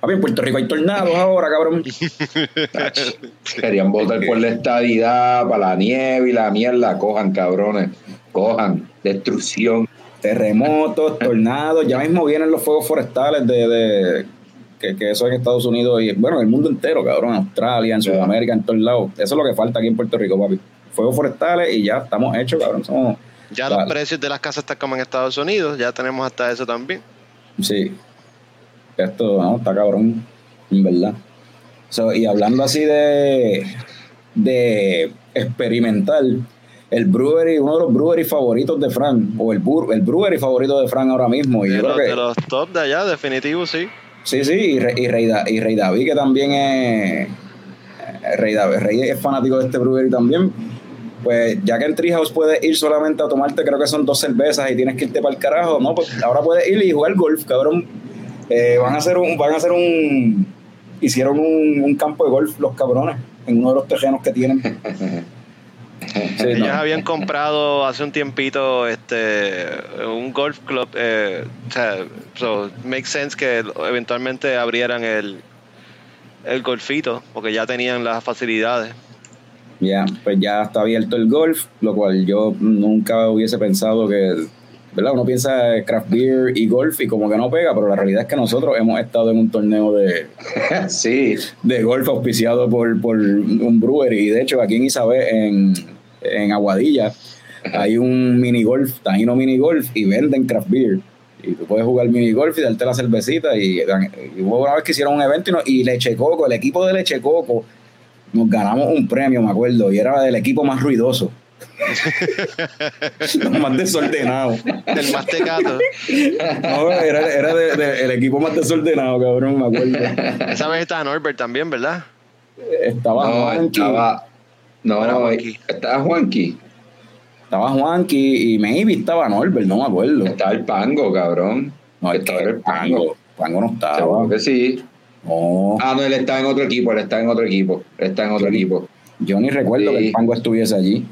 Papi, en Puerto Rico hay tornados ahora, cabrón. Querían votar por la estadidad, para la nieve y la mierda, cojan cabrones, cojan, destrucción. terremotos, tornados, ya mismo vienen los fuegos forestales de, de- que, que eso en Estados Unidos y bueno, en el mundo entero, cabrón, en Australia, en. Sudamérica, en todos lados. Eso es lo que falta aquí en Puerto Rico, papi. Fuegos forestales y ya estamos hechos, cabrón. Somos, Ya Vale. los precios de las casas están como en Estados Unidos. Ya tenemos hasta eso también. sí. Esto, no, está cabrón, en verdad. So, y hablando así de, de experimental, el brewery, uno de los brewery favoritos de Fran, o el, el brewery favorito de Fran ahora mismo. Y De yo creo que, de los top de allá, definitivo, sí. Sí, sí, y, Re- y, Rey, Da- y Rey David, que también es. eh, Rey David Rey es fanático de este brewery también. Pues ya que en Treehouse puedes ir solamente a tomarte, creo que son dos cervezas y tienes que irte para el carajo, ¿no? Pues ahora puedes ir y jugar golf, cabrón. Eh, van a hacer un. Van a hacer un. Hicieron un, un campo de golf, los cabrones, en uno de los terrenos que tienen. Sí, Ellos no. habían comprado hace un tiempito este un golf club. Eh, o sea, so, makes sense que eventualmente abrieran el, el golfito, porque ya tenían las facilidades. Ya, pues ya está abierto el golf, lo cual yo nunca hubiese pensado que, ¿verdad? Uno piensa craft beer y golf y como que no pega, pero la realidad es que nosotros hemos estado en un torneo de, sí. de golf auspiciado por, por un brewer y de hecho aquí en Isabel, en, en Aguadilla, hay un mini golf, Taino mini golf y venden craft beer. Y tú puedes jugar mini golf y darte la cervecita. Y, y hubo una vez que hicieron un evento y, y Leche Coco, el equipo de Leche Coco, nos ganamos un premio, me acuerdo, y era del equipo más ruidoso. Más desordenado. El más tecato. No, era, era de, de, el equipo más desordenado, cabrón, me acuerdo. Esa vez estaba Norbert también, ¿verdad? Estaba No, Juanqui. estaba. No, Era Juanqui. estaba Juanqui. Estaba Juanqui y maybe estaba Norbert, no me acuerdo. Estaba el Pango, cabrón. No, es estaba el Pango. Pango, no estaba. Seguro que sí. No, Ah, no, él está en otro equipo, él está en otro equipo. Él está en otro Sí. equipo. yo ni recuerdo Sí. que el Pango estuviese allí.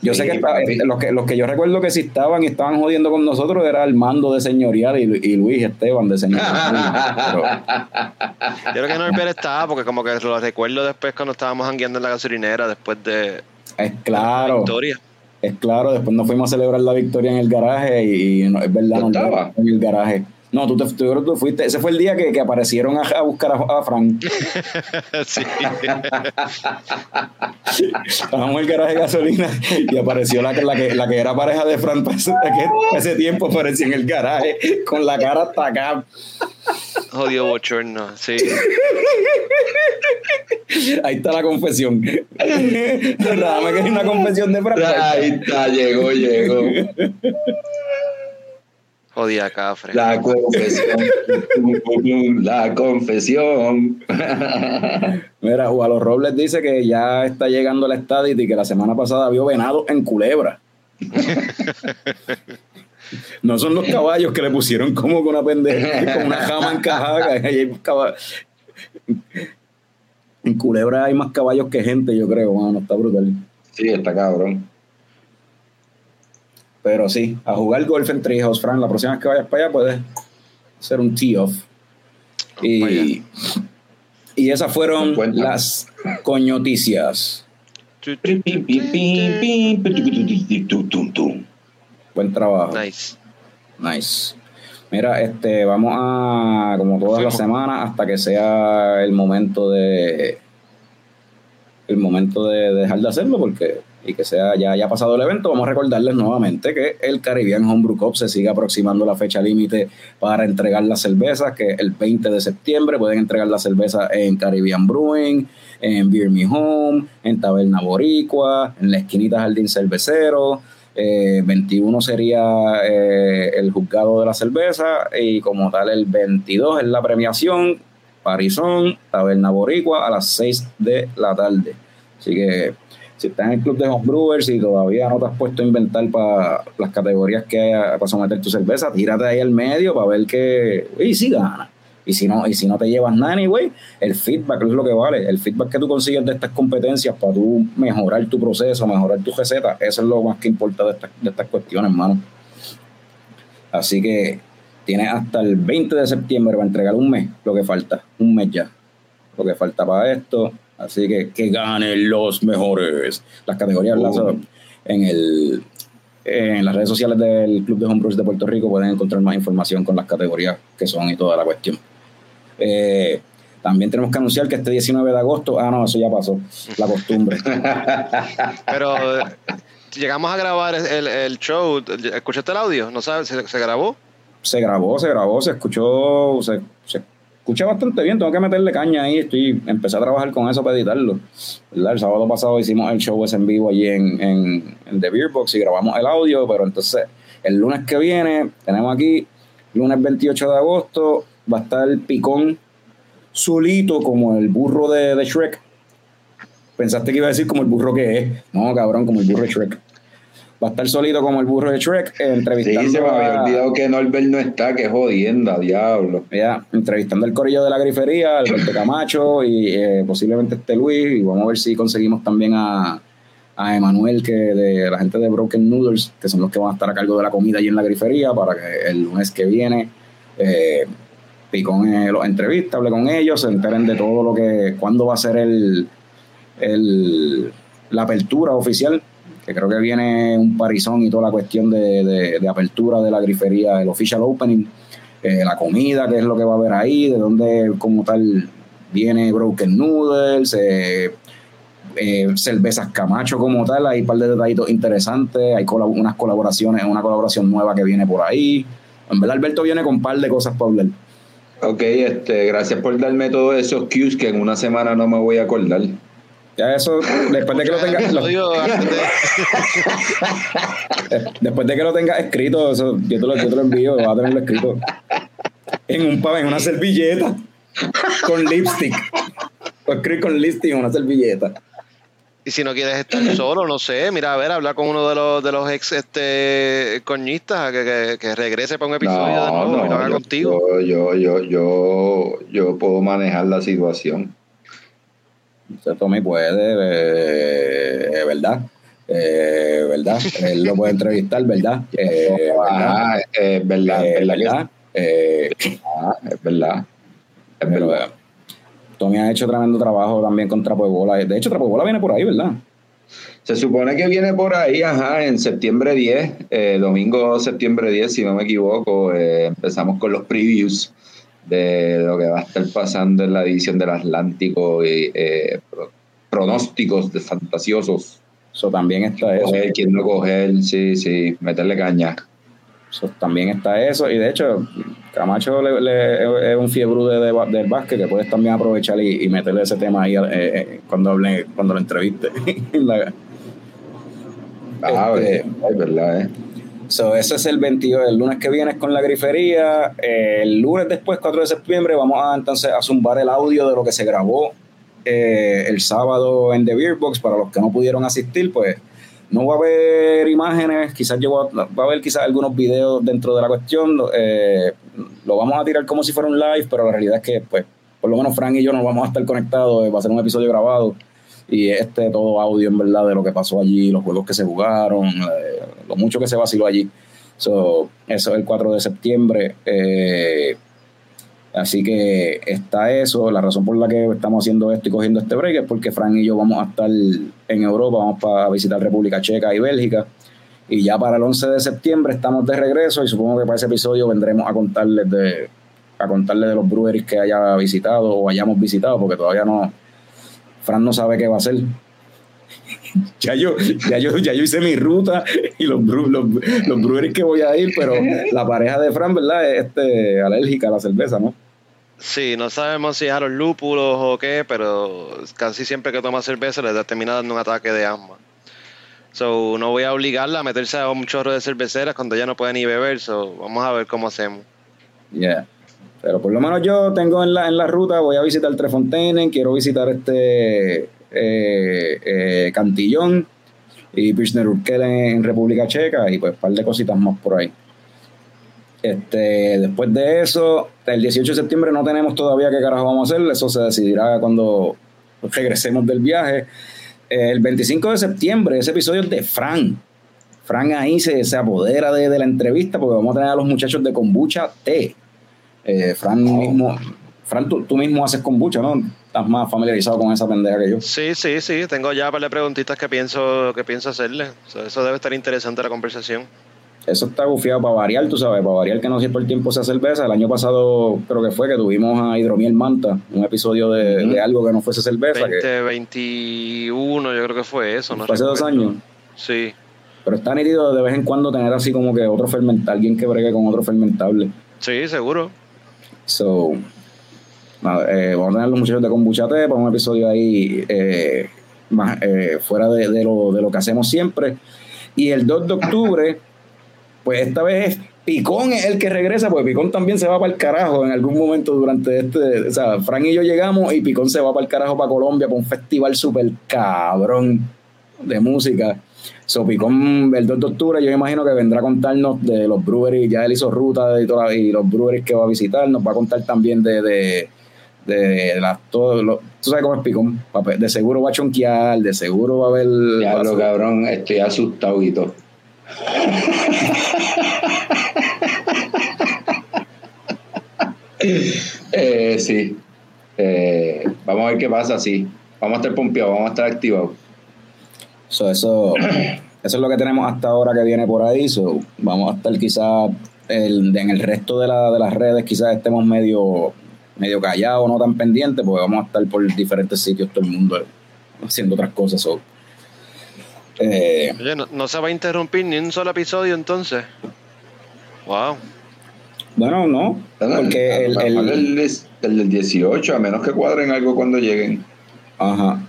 Yo sé que, estaba- papi. los que los que yo recuerdo que sí estaban y estaban jodiendo con nosotros era Armando de Señorial y, Lu- y Luis Esteban de Señorial. Pero- Yo creo que Norbert estaba porque como que lo recuerdo después cuando estábamos jangueando en la gasolinera después de es la claro, victoria. Es claro. Después nos fuimos a celebrar la victoria en el garaje y, y no, es verdad, ¿Tú no estabas? en el garaje. No, tú, te, tú, creo que tú fuiste. Ese fue el día que, que aparecieron a, a buscar a, a Frank. sí. Estábamos en el garaje de gasolina y apareció la, que- la, que, la que era pareja de Fran para ese, para ese tiempo, apareció en el garaje con la cara hasta acá. Jodido bochorno, sí. Ahí está la confesión. Nada, me quería una confesión de Fran. Ahí está, llegó, llegó. Jodida cafre. La confesión. La confesión. Mira, Juan Robles dice que ya está llegando la estadía y que la semana pasada vio venado en culebra. No son los caballos que le pusieron como con una pendeja, con una jama encajada. En culebra hay más caballos que gente, yo creo, mano, está brutal. Sí, está cabrón. Pero sí, a jugar golf en Treehouse, Fran. La próxima vez que vayas para allá puedes hacer un tee-off. Y, y esas fueron las coñoticias. Buen trabajo. Nice. Nice. Mira, este, vamos a, como todas las semanas, hasta que sea el momento de el momento de dejar de hacerlo, porque y que sea ya haya pasado el evento, vamos a recordarles nuevamente que el Caribbean Homebrew Cup se sigue aproximando la fecha límite para entregar las cervezas, que el 20 de septiembre pueden entregar la cerveza en Caribbean Brewing, en Beer Me Home, en Taberna Boricua, en la esquinita Jardín Cervecero, eh, 21 sería eh, el juzgado de la cerveza y como tal el 22 es la premiación, Parizón, Taberna Boricua a las 6 de la tarde. Así que si estás en el club de homebrewers y todavía no te has puesto a inventar para las categorías que hay para someter tu cerveza, tírate ahí al medio para ver que, y si gana. Y si no, y si no te llevas nada, anyway, el feedback es lo que vale. El feedback que tú consigues de estas competencias para tú mejorar tu proceso, mejorar tu receta, eso es lo más que importa de estas, de estas cuestiones, hermano. Así que tienes hasta el 20 de septiembre para entregar un mes, lo que falta, un mes ya. Lo que falta para esto. Así que que ganen los mejores. Las categorías las- Uh. en el en las redes sociales del Club de Homebrews de Puerto Rico pueden encontrar más información con las categorías que son y toda la cuestión. Eh, también tenemos que anunciar que este 19 de agosto, ah, no, eso ya pasó, la costumbre. Pero llegamos a grabar el, el show. ¿Escuchaste el audio? ¿No sabes? ¿Se, se grabó? se grabó, se grabó, se escuchó, se, se escucha bastante bien, tengo que meterle caña ahí, estoy, empecé a trabajar con eso para editarlo. El sábado pasado hicimos el show ese en vivo allí en, en, en The Beer Box y grabamos el audio, pero entonces el lunes que viene tenemos aquí, lunes 28 de agosto, va a estar el picón solito como el burro de, de Shrek. Pensaste que iba a decir como el burro que es. No, cabrón, como el burro de Shrek. Va a estar solito como el burro de Shrek, eh, entrevistando Sí, se me había olvidado que Norbert no está, que jodienda, diablo. ya, entrevistando al corillo de la grifería, Alberto Camacho y eh, posiblemente este Luis. Y vamos a ver si conseguimos también a, a Emanuel, que de la gente de Broken Noodles, que son los que van a estar a cargo de la comida allí en la grifería, para que el lunes que viene eh, Picón eh, los entrevista, hable con ellos, se enteren de todo lo que, cuándo va a ser el, el, la apertura oficial que creo que viene un parizón y toda la cuestión de, de, apertura de la grifería, el official opening, eh, la comida, que es lo que va a haber ahí, de dónde como tal viene Broken Noodles, eh, eh, cervezas Camacho como tal, hay un par de detallitos interesantes, hay unas colaboraciones, una colaboración nueva que viene por ahí. En verdad, Alberto viene con un par de cosas para hablar. Ok, este, gracias por darme todos esos cues que en una semana no me voy a acordar. Ya eso, después de que lo tengas. después de que lo tengas escrito, eso, yo, te lo, yo te lo envío, vas a tenerlo escrito. En un en una servilleta. Con lipstick. O escribir con lipstick en una servilleta. Y si no quieres estar solo, no sé, mira, a ver, hablar con uno de los de los ex este coñistas que, que, regrese para un episodio de nuevo y lo haga contigo. Yo, yo, yo, yo, puedo manejar la situación. Tommy puede, eh, ¿verdad? Eh, ¿Verdad? Él lo puede entrevistar, ¿verdad? Eh, ¿verdad? es verdad, eh, ¿verdad? Eh, ah, es verdad. Es verdad. Tommy ha hecho tremendo trabajo también con Trapo de Bola. De hecho, Trapo de Bola viene por ahí, ¿verdad? Se supone que viene por ahí, ajá, en septiembre 10, eh, domingo septiembre 10, si no me equivoco, eh, empezamos con los previews de lo que va a estar pasando en la edición del Atlántico y eh, pronósticos de fantasiosos. Eso también está eso. Coger, quién no coger, sí, sí, meterle caña. Eso también está eso. Y de hecho, Camacho le, es un fiebre de, del básquet que puedes también aprovechar y, meterle ese tema ahí eh, eh, cuando hable, cuando lo entreviste. ah, este, es verdad, ¿eh? So, ese es el 22, el lunes que viene es con la grifería. el lunes después, 4 de septiembre, vamos a entonces a zumbar el audio de lo que se grabó eh, el sábado en The Beer Box. Para los que no pudieron asistir, pues no va a haber imágenes, quizás llegó va a haber quizás algunos videos dentro de la cuestión. Eh, lo vamos a tirar como si fuera un live, pero la realidad es que, pues, por lo menos Frank y yo nos vamos a estar conectados, va a ser un episodio grabado y este todo audio en verdad de lo que pasó allí, los juegos que se jugaron, eh, lo mucho que se vaciló allí. eso es el 4 de septiembre. Eh, Así que está eso. La razón por la que estamos haciendo esto y cogiendo este break es porque Frank y yo vamos a estar en Europa, vamos para visitar República Checa y Bélgica. Y ya para el 11 de septiembre estamos de regreso y supongo que para ese episodio vendremos a contarles de, a contarles de los breweries que haya visitado o hayamos visitado, porque todavía no. Frank no sabe qué va a hacer. ya, yo, ya, yo, ya yo hice mi ruta y los, los, los breweries que voy a ir, pero la pareja de Frank, ¿verdad? Es este, alérgica a la cerveza, ¿no? Sí, no sabemos si es a los lúpulos o qué, pero casi siempre que toma cerveza le termina dando un ataque de asma. So, no voy a obligarla a meterse a un chorro de cerveceras cuando ya no puede ni beber. So, vamos a ver cómo hacemos. Yeah. Pero por lo menos yo tengo en la, en la ruta, voy a visitar Trefontaine, quiero visitar este eh, eh, Cantillón y Pilsner Urquell en República Checa y pues un par de cositas más por ahí. Este, después de eso, el 18 de septiembre no tenemos todavía qué carajo vamos a hacer, eso se decidirá cuando regresemos del viaje. El 25 de septiembre, ese episodio es de Fran. Fran ahí se, se apodera de, la entrevista porque vamos a tener a los muchachos de Kombucha T. Eh, Fran mismo, Fran, tú, mismo haces kombucha, ¿no? Estás más familiarizado con esa pendeja que yo. Sí, sí, sí. Tengo ya para preguntitas que pienso, que pienso hacerle. eso debe estar interesante la conversación eso está bufiado para variar, tú sabes, para variar que no siempre el tiempo sea cerveza. El año pasado creo que fue que tuvimos a Hidromiel Manta, un episodio de, algo que no fuese cerveza. 2021 yo creo que fue eso. No hace dos años. Sí. Pero está nítido de vez en cuando tener así como que otro fermentable, alguien que bregue con otro fermentable. Sí, seguro. So, eh, vamos a tener los muchachos de Kombuchate para un episodio ahí eh, más, eh, fuera de, de, lo, de lo que hacemos siempre. Y el 2 de octubre pues esta vez Picón es el que regresa, porque Picón también se va para el carajo en algún momento durante este. O sea, Frank y yo llegamos y Picón se va para el carajo para Colombia para un festival súper cabrón de música. So, Picón el 2 de octubre, yo imagino que vendrá a contarnos de los breweries, ya él hizo ruta y, y los breweries que va a visitar, nos va a contar también de, de, de las todo tú sabes cómo es Picón, de seguro va a chonquear, de seguro va a haber. Ya lo cabrón, estoy asustado y todo. Eh, sí. Eh, vamos a ver qué pasa, sí. Vamos a estar pompeados, vamos a estar activados. Eso, eso es lo que tenemos hasta ahora que viene por ahí. So, vamos a estar quizás en el resto de, la, de las redes, quizás estemos medio, medio callados, no tan pendientes, porque vamos a estar por diferentes sitios, todo el mundo haciendo otras cosas. Eh, Oye, no, se va a interrumpir ni un solo episodio entonces. Wow. Bueno, no, porque el, el, el, el, del 18, a menos que cuadren algo cuando lleguen. Ajá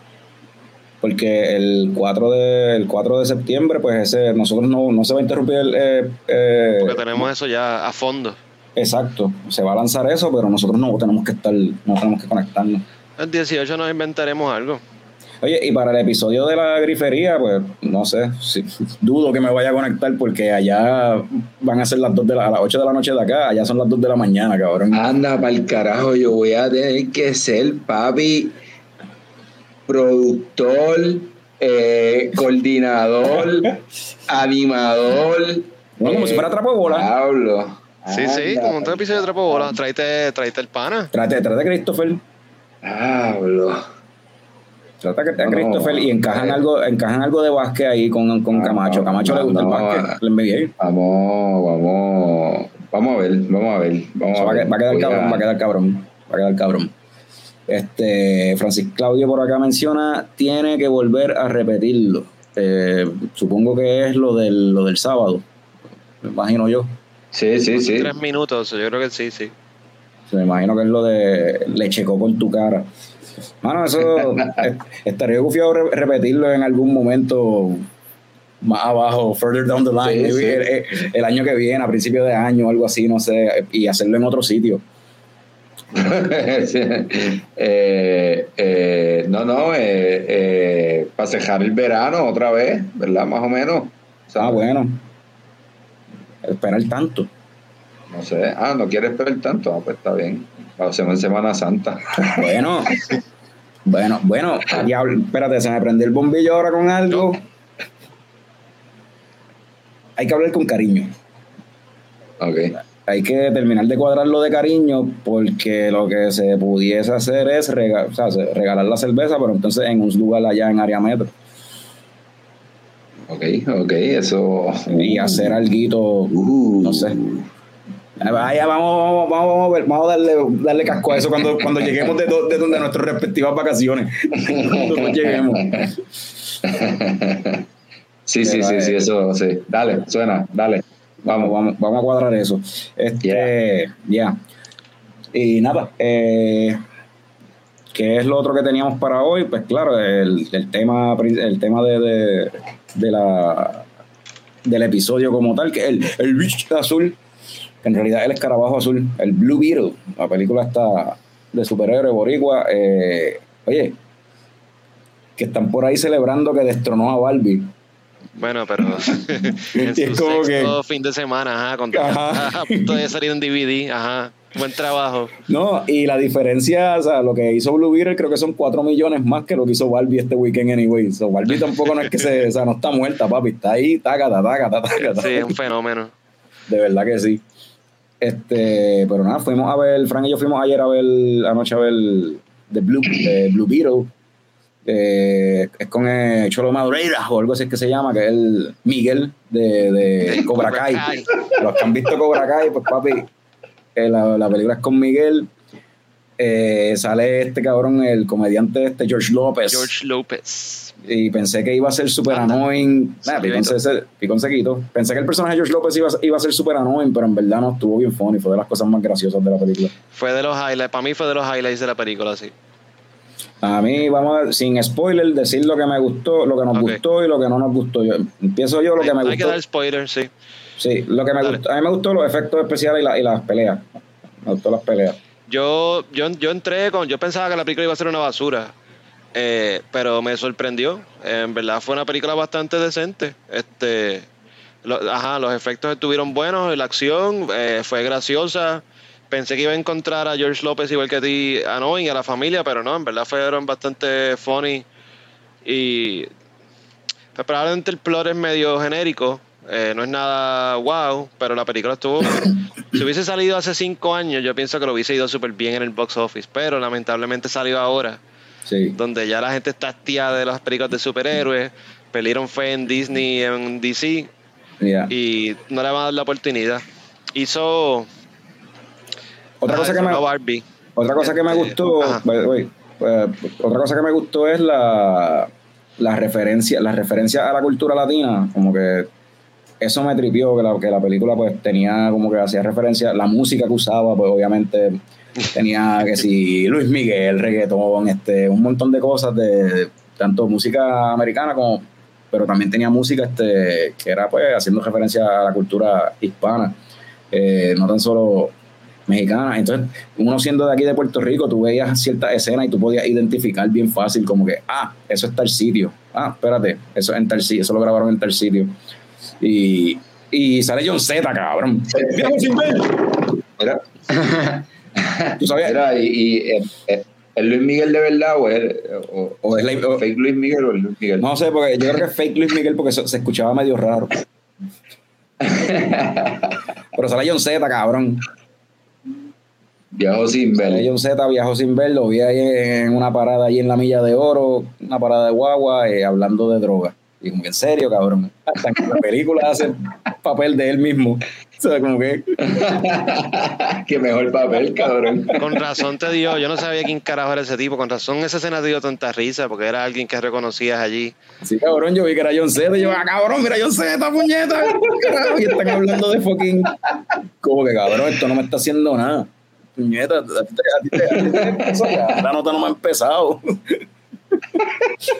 porque el 4 de, el 4 de septiembre, pues ese, nosotros no, no se va a interrumpir el... Eh, eh, porque tenemos eso ya a fondo. Exacto, se va a lanzar eso, pero nosotros no tenemos que estar, no tenemos que conectarnos. El 18 nos inventaremos algo. Oye, y para el episodio de la grifería, pues no sé, dudo que me vaya a conectar porque allá van a ser las 2 de la, a las 8 de la noche de acá, allá son las 2 de la mañana, cabrón. Anda, para el carajo, yo voy a tener que ser papi productor, eh, coordinador, animador. Bueno, como si fuera trapo de bola. Hablo. Sí, sí, como un episodio de trapo de bola. Tráete, tráete el pana. Tráete, tráete a Christopher. Hablo. Trata a Christopher y encajan algo, encajan algo de básquet ahí con, con Camacho. Camacho le gusta el básquet. Le Vamos, vamos. Vamos a ver, vamos a ver. Vamos a ver. Va, a quedar cabrón, va a quedar cabrón. Va a quedar cabrón. Este, Francis Claudio por acá menciona, tiene que volver a repetirlo. Eh, supongo que es lo del, lo del sábado, me imagino yo. Sí, sí, sí. Tres minutos, yo creo que sí, sí. Me imagino que es lo de le checó con tu cara. Bueno, eso estaría confiado repetirlo en algún momento más abajo, further down the line, El, año que viene, a principio de año, algo así, no sé, y hacerlo en otro sitio. Eh, eh, no, no, eh, para cejar el verano otra vez, ¿verdad? Más o menos. ah, bueno. Esperar tanto. No sé. Ah, no quiere esperar tanto. Ah, pues está bien. Hacemos en Semana Santa. Bueno. bueno, bueno. espérate, se me prendió el bombillo ahora con algo. Hay que hablar con cariño. Ok hay que terminar de cuadrarlo de cariño porque lo que se pudiese hacer es regalar la cerveza, pero entonces en un lugar allá en área metro. Ok, ok, eso. Y hacer algo, no sé. Vaya, vamos, vamos, vamos, vamos a darle, darle casco a eso cuando, cuando lleguemos de, de, de nuestras respectivas vacaciones. cuando lleguemos. Sí, sí, sí, sí, eh, eso, sí. Dale, suena, dale. Vamos, vamos, vamos a cuadrar eso. Este, ya. Y nada, eh, ¿qué es lo otro que teníamos para hoy? Pues claro, el, tema, el tema de, de, la del episodio como tal, que es el, el bicho azul, que en realidad es el escarabajo azul, el Blue Beetle, la película está de superhéroe boricua. Eh, oye, que están por ahí celebrando que destronó a Barbie. Bueno, pero en su como que... fin de semana, ajá, con a punto de salir en DVD, ajá. Buen trabajo. No, y la diferencia, o sea, lo que hizo Blue Beetle creo que son 4 millones más que lo que hizo Barbie este weekend anyway. So, Barbie tampoco no es que se, o sea, no está muerta, papi, está ahí, taca, taca, taca, taca. Sí, es un fenómeno. De verdad que sí. Este, pero nada, fuimos a ver, Frank y yo fuimos ayer a ver, anoche a ver The Blue, The Blue Beetle eh, es con el Cholo Madureira o algo así que se llama, que es el Miguel de, de Cobra Kai. Los que han visto Cobra Kai, pues papi, eh, la, la, película es con Miguel. Eh, sale este cabrón, el comediante este, George López. George López. Y pensé que iba a ser super annoying. Nah, picón, sequito. Pensé que el personaje de George López iba, iba a ser super annoying, pero en verdad no estuvo bien funny. Fue de las cosas más graciosas de la película. Fue de los highlights, para mí fue de los highlights de la película, sí. A mí, vamos a, sin spoiler, decir lo que me gustó, lo que nos gustó y lo que no nos gustó. Yo, empiezo yo lo que me gustó. Hay que dar spoiler, sí. Sí, lo que me gustó. A mí me gustó los efectos especiales y, y las peleas. Me gustó las peleas. Yo, yo, yo entré con. Yo pensaba que la película iba a ser una basura. Eh, pero me sorprendió. en verdad fue una película bastante decente. Este, ajá, los efectos estuvieron buenos, la acción eh, fue graciosa pensé que iba a encontrar a George López igual que a ti, a no, y a la familia, pero no, en verdad fueron bastante funny. Y pues, probablemente el plot es medio genérico, eh, no es nada wow, pero la película estuvo. si hubiese salido hace cinco años, yo pienso que lo hubiese ido súper bien en el box office, pero lamentablemente salió ahora, sí. donde ya la gente está hastiada de las películas de superhéroes Perdieron fue en Disney, en DC. Yeah. Y no le van a dar la oportunidad. Hizo. Otra ah, cosa que me, Barbie. Otra cosa que me Este, gustó, the way, eh, otra cosa que me gustó es la, la referencia, la referencia a la cultura latina, como que eso me tripió, que la, que la película pues tenía como que hacía referencia, la música que usaba, pues obviamente tenía que si Luis Miguel, reggaetón, este, un montón de cosas de tanto música americana como pero también tenía música este que era pues haciendo referencia a la cultura hispana, eh, no tan solo mexicana. Entonces, uno siendo de aquí de Puerto Rico, tú veías ciertas escenas y tú podías identificar bien fácil como que, ah, eso es tal sitio. Ah, espérate, eso es en tal sitio, eso lo grabaron en tal sitio. Y, y sale John Z, cabrón. Viejo sin ver. Mira, ¿Tú sabías? mira, y, y, eh, eh, ¿es Luis Miguel de verdad o es, o, O es la- o- fake Luis Miguel o es Luis Miguel? No sé, porque yo creo que es fake Luis Miguel porque se, se escuchaba medio raro. Pero sale John Z, cabrón. Viajo sin Sale ver. John Z viajó sin verlo, vi ahí en una parada allí en la Milla de Oro, una parada de guagua, eh, hablando de droga. Y como que en serio, cabrón. Hasta que la película hace papel de él mismo. O sea, como que. Qué mejor papel, cabrón. Con razón te dio, yo no sabía quién carajo era ese tipo, con razón esa escena te dio tanta risa, porque era alguien que reconocías allí. Sí, cabrón, yo vi que era John Z y yo, ah, cabrón, mira John Z, puñeta. Carajo, y están hablando de fucking. Como que, cabrón, esto no me está haciendo nada. Puñeta, a ti te- La nota no me ha empezado.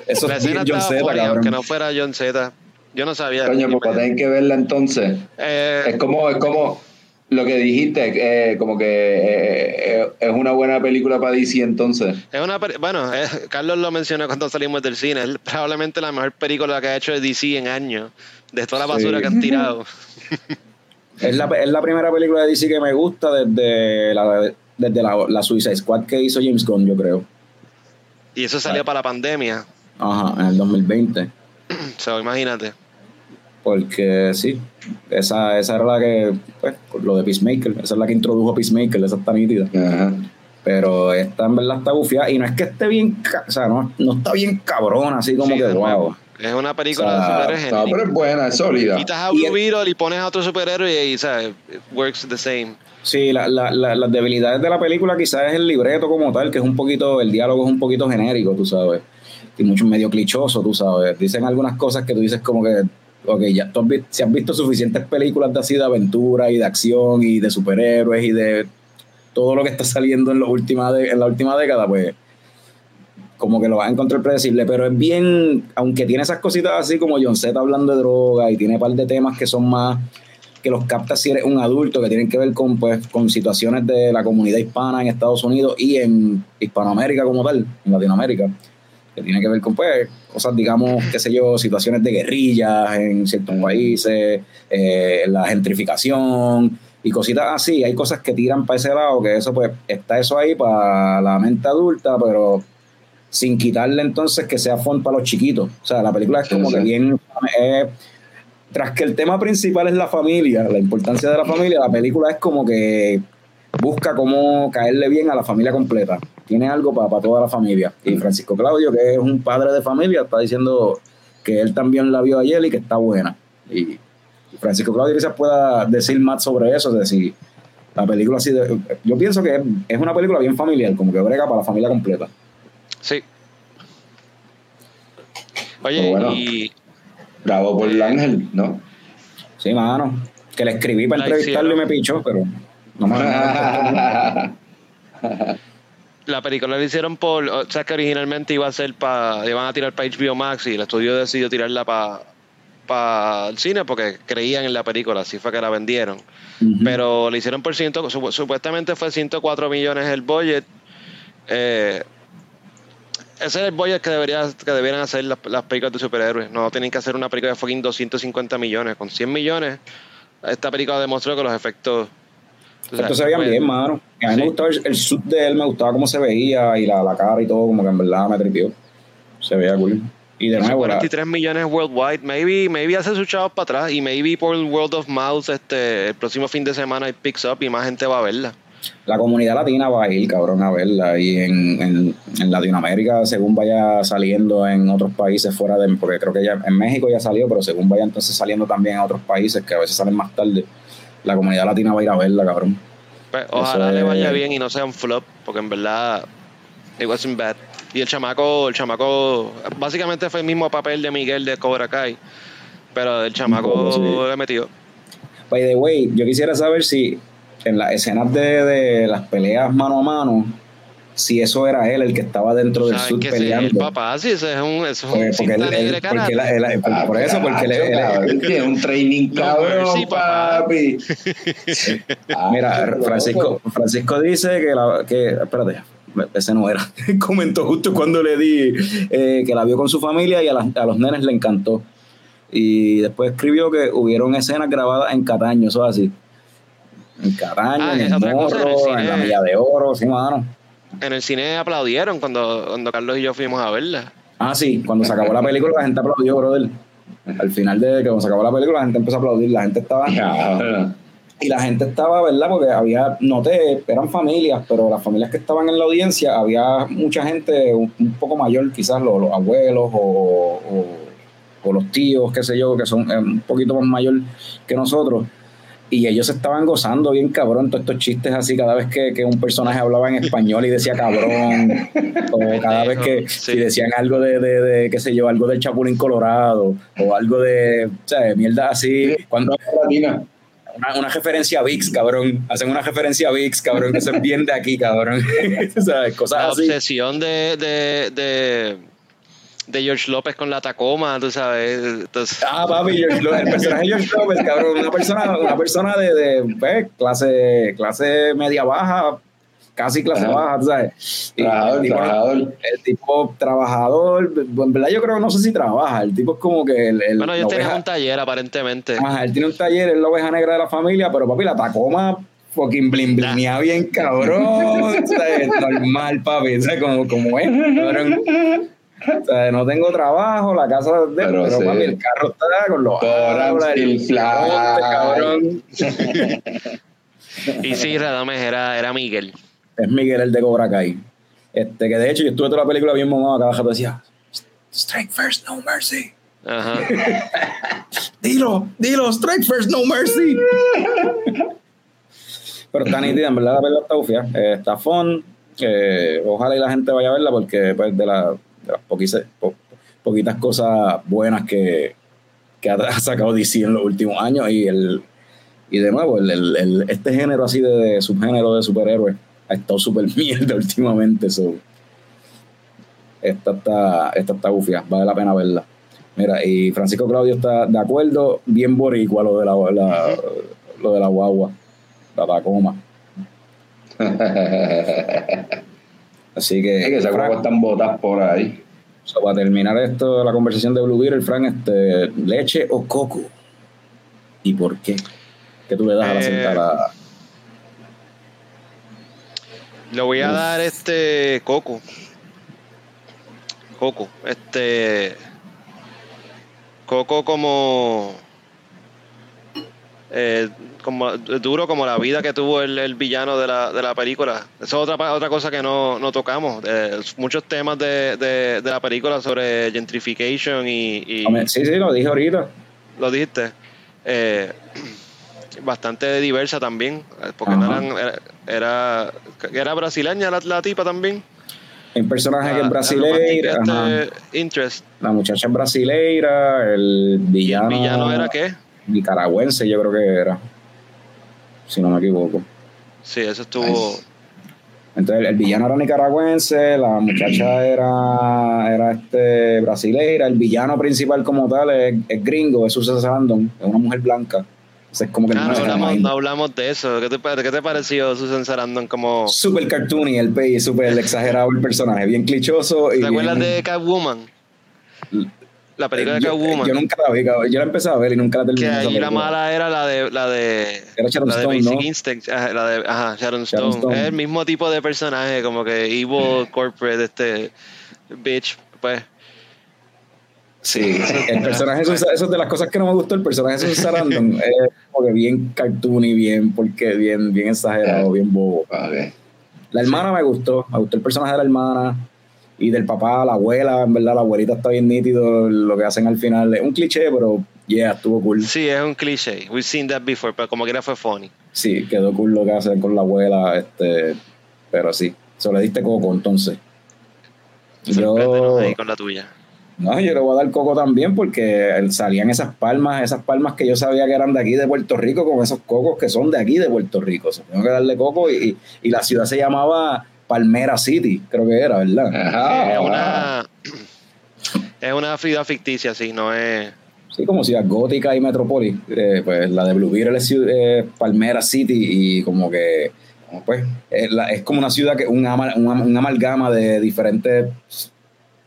Eso La es John Z, aunque no fuera John Z. Yo no sabía. Coño, pues para tener que verla entonces. Eh, Es como, es como lo que dijiste, eh, como que eh, es una buena película para DC entonces. Es una bueno, eh, Carlos lo mencionó cuando salimos del cine, es probablemente la mejor película que ha hecho DC en años, de toda la basura Sí. que han tirado. Es la, es la primera película de DC que me gusta desde la, desde la, la Suicide Squad que hizo James Gunn, yo creo. Y eso salió para la pandemia, Ajá, en el 2020. so, imagínate. Porque sí, esa, esa era la que, pues, lo de Peacemaker, esa es la que introdujo Peacemaker, esa está nítida. Ajá. Pero esta en verdad está bufiada y no es que esté bien, o sea, no, no está bien cabrona, así como Sí, que de nuevo. guau. Es una película O sea, de superhéroes No, pero es buena, es sólida. Quitas a Y Blue Beetle y pones a otro superhéroe y, ¿sabes? It works the same. Sí, la, la, la- las debilidades de la película quizás es el libreto como tal, que es un poquito, el diálogo es un poquito genérico, tú sabes. Y mucho medio clichoso, tú sabes. Dicen algunas cosas que tú dices como que, ok, ya tú has visto, si has visto suficientes películas de así de aventura y de acción y de superhéroes y de todo lo que está saliendo en, la última de- en la última década, pues como que lo vas a encontrar predecible, pero es bien, aunque tiene esas cositas así como John Z hablando de droga y tiene un par de temas que son más que los captas si eres un adulto, que tienen que ver con, pues, con situaciones de la comunidad hispana en Estados Unidos y en Hispanoamérica como tal, en Latinoamérica, que tiene que ver con pues, cosas, digamos, qué sé yo, situaciones de guerrillas en ciertos países, eh, la gentrificación y cositas así. Hay cosas que tiran para ese lado, que eso pues está eso ahí para la mente adulta, pero sin quitarle entonces que sea fun para los chiquitos. O sea, la película es Sí, como sí. que bien... eh, tras que el tema principal es la familia, la importancia de la familia, la película es como que busca cómo caerle bien a la familia completa. Tiene algo para toda la familia. Y Francisco Claudio, que es un padre de familia, está diciendo que él también la vio ayer y que está buena. Y Francisco Claudio quizás pueda decir más sobre eso, es decir, la película así de, Yo pienso que es una película bien familiar, como que brega para la familia completa. Sí. Oye, bueno. y Bravo por el ángel, ¿no? Sí, mano. Que le escribí para La entrevistarlo y me pichó, pero no me la película la hicieron por. O sea, que originalmente iba a ser para. Iban a tirar para HBO Max y el estudio decidió tirarla para para el cine porque creían en la película, así fue que la vendieron. Pero le hicieron por ciento, supu- supuestamente fue 104 millones el budget. Eh, ese es el budget que debería, que debieran hacer las, las películas de superhéroes. No tienen que hacer una película de fucking 250 millones. Con 100 millones, esta película demostró que los efectos. Esto se veían pues, bien, mano. A mí sí. me gustaba el, el suit de él, me gustaba cómo se veía y la, la cara y todo, como que en verdad me tripió. Se veía cool. Y de nuevo, la- 43 millones worldwide. Maybe, maybe hace sus chavos para atrás. Y maybe por el World of Mouse este, el próximo fin de semana it picks up y más gente va a verla. La comunidad latina va a ir, cabrón, a verla. Y en, en, en, Latinoamérica, según vaya saliendo en otros países fuera de. Porque creo que ya en México ya salió, pero según vaya entonces saliendo también en otros países que a veces salen más tarde, la comunidad latina va a ir a verla, cabrón. Pues, ojalá le vaya bien y no sea un flop, porque en verdad. It wasn't bad. Y el chamaco, el chamaco, básicamente fue el mismo papel de Miguel de Cobra Kai, pero el chamaco sí. le metió. By the way, yo quisiera saber si en las escenas de, de, las peleas mano a mano, si eso era él el que estaba dentro del sur peleando. Sí, papá, sí, eso es un, eso es un porque, porque, él, porque él, él, ah, por eso, porque él, tiene un training cabrón, sí, papi. Mira, Francisco, Francisco dice que la, que, espérate, ese no era. Comentó justo cuando le di eh, que la vio con su familia y a, la, a los nenes le encantó. Y después escribió que hubieron escenas grabadas en Cataño, eso así. En Cataño, ah, en el Morro, en, en, la Milla de Oro, sí, mano. En el cine aplaudieron cuando, cuando Carlos y yo fuimos a verla. Ah, sí, cuando se acabó la película la gente aplaudió, brother. Al final de que cuando se acabó la película la gente empezó a aplaudir, la gente estaba... y la gente estaba, ¿verdad? Porque había, noté, eran familias, pero las familias que estaban en la audiencia, había mucha gente un, un poco mayor, quizás los, los abuelos o, o, o, los tíos, qué sé yo, que son eh, un poquito más mayor que nosotros. Y ellos estaban gozando bien cabrón todos estos chistes así cada vez que, que un personaje hablaba en español y decía cabrón, o cada vez que sí. si decían algo de, de, de, qué sé yo, algo del Chapulín Colorado, o algo de, o sea, mierda así. Cuando una, una, referencia a VIX, cabrón. Hacen una referencia a VIX, cabrón, que se bien de aquí, cabrón. ¿Sabes? Cosas La así. obsesión de, de, de, de, George López con la Tacoma, tú sabes. Entonces... Ah, papi, George López, el personaje de George López, cabrón. Una persona, una persona de, de pues, clase, clase media baja, casi clase baja, tú sabes. Trabajador, el, tipo, trabajador. el tipo trabajador, en verdad yo creo, no sé si trabaja, el tipo es como que el... el bueno, ellos tienen un taller aparentemente. Ajá, él tiene un taller, es la oveja negra de la familia, pero papi, la Tacoma fucking blin blinea bien cabrón, normal, papi, ¿sabes? Como, como es, cabrón. O sea, no tengo trabajo, la casa de pero, pero sí. papi, el carro está con los árboles, el cabrón. y sí, Radames era, era Miguel es Miguel el de Cobra Kai. Este, que de hecho yo estuve toda la película bien mamado, cada rato decía, strike first, no mercy. Ajá. dilo, dilo, strike first, no mercy. Pero está nítida, en verdad la película está ufia, eh, está fun, eh, ojalá y la gente vaya a verla porque pues, de, la, poquitas, po, poquitas cosas buenas que, que ha sacado DC en los últimos años y el y de nuevo el, este género así de, de subgénero de superhéroes ha estado súper mierda últimamente. So. Esta está, esta está bufia, vale la pena verla. Mira, y Francisco Claudio está de acuerdo, bien boricua lo de la, la lo de la guagua, la Tacoma. Así que. Es que esas guaguas están botas por ahí. So, para terminar esto, la conversación de Blue Beer, Frank, este, ¿leche o coco? ¿Y por qué? ¿Qué tú le das eh, a la sentada? Le voy a Uf. dar este coco. Coco. Este. Coco como. Eh, como duro como la vida que tuvo el, el, villano de la, de la película. Esa es otra, otra cosa que no, no tocamos. Eh, muchos temas de, de, de, la película sobre gentrification y, y, Sí, sí, lo dije ahorita. Lo dijiste. Eh, bastante diversa también, porque no eran, era, era brasileña la, la, tipa también. Un personaje la, que es brasileira. Este interest. La muchacha es brasileira, el villano. ¿El villano era qué? Nicaragüense, yo creo que era. Si no me equivoco. Sí, eso estuvo. Entonces el villano era nicaragüense, la muchacha era, era este brasileira, el villano principal como tal es, es gringo, es Susan Sarandon, es una mujer blanca. Es como que no, no, hablamos, no, hablamos, de eso. ¿Qué te, qué te pareció Susan Sarandon como...? Super cartoony el pay, super exagerado el personaje, bien clichoso. ¿Te y acuerdas bien... de Catwoman? La película de Catwoman. Yo, yo nunca la vi, yo la empecé a ver y nunca la terminé. Que ahí la mala era la de... La de era Sharon la Stone, de Basic ¿no? Instinct, la de, ajá, Sharon Stone. Sharon Stone. Es el mismo tipo de personaje, como que evil corporate, este bitch, pues... Sí, el personaje eso, eso es de las cosas que no me gustó, el personaje de Sarandon es como que bien cartoony, bien, porque bien, bien exagerado, bien bobo. La hermana me gustó, me gustó el personaje de la hermana y del papá, la abuela, en verdad la abuelita está bien nítido, lo que hacen al final es un cliché, pero yeah, estuvo cool. Sí, es un cliché, we've seen that before, pero como que era fue funny. Sí, quedó cool lo que hacen con la abuela, este, pero sí, se le diste coco entonces. Yo ahí con la tuya. No, yo le voy a dar coco también porque salían esas palmas, esas palmas que yo sabía que eran de aquí de Puerto Rico, con esos cocos que son de aquí de Puerto Rico. tengo que darle coco y, y, la ciudad se llamaba Palmera City, creo que era, ¿verdad? es una es una ciudad ficticia, sí, no es. Sí, como ciudad gótica y metrópoli. Eh, pues la de Blue Beetle es eh, Palmera City y como que pues es, es como una ciudad que un, un amalgama de diferentes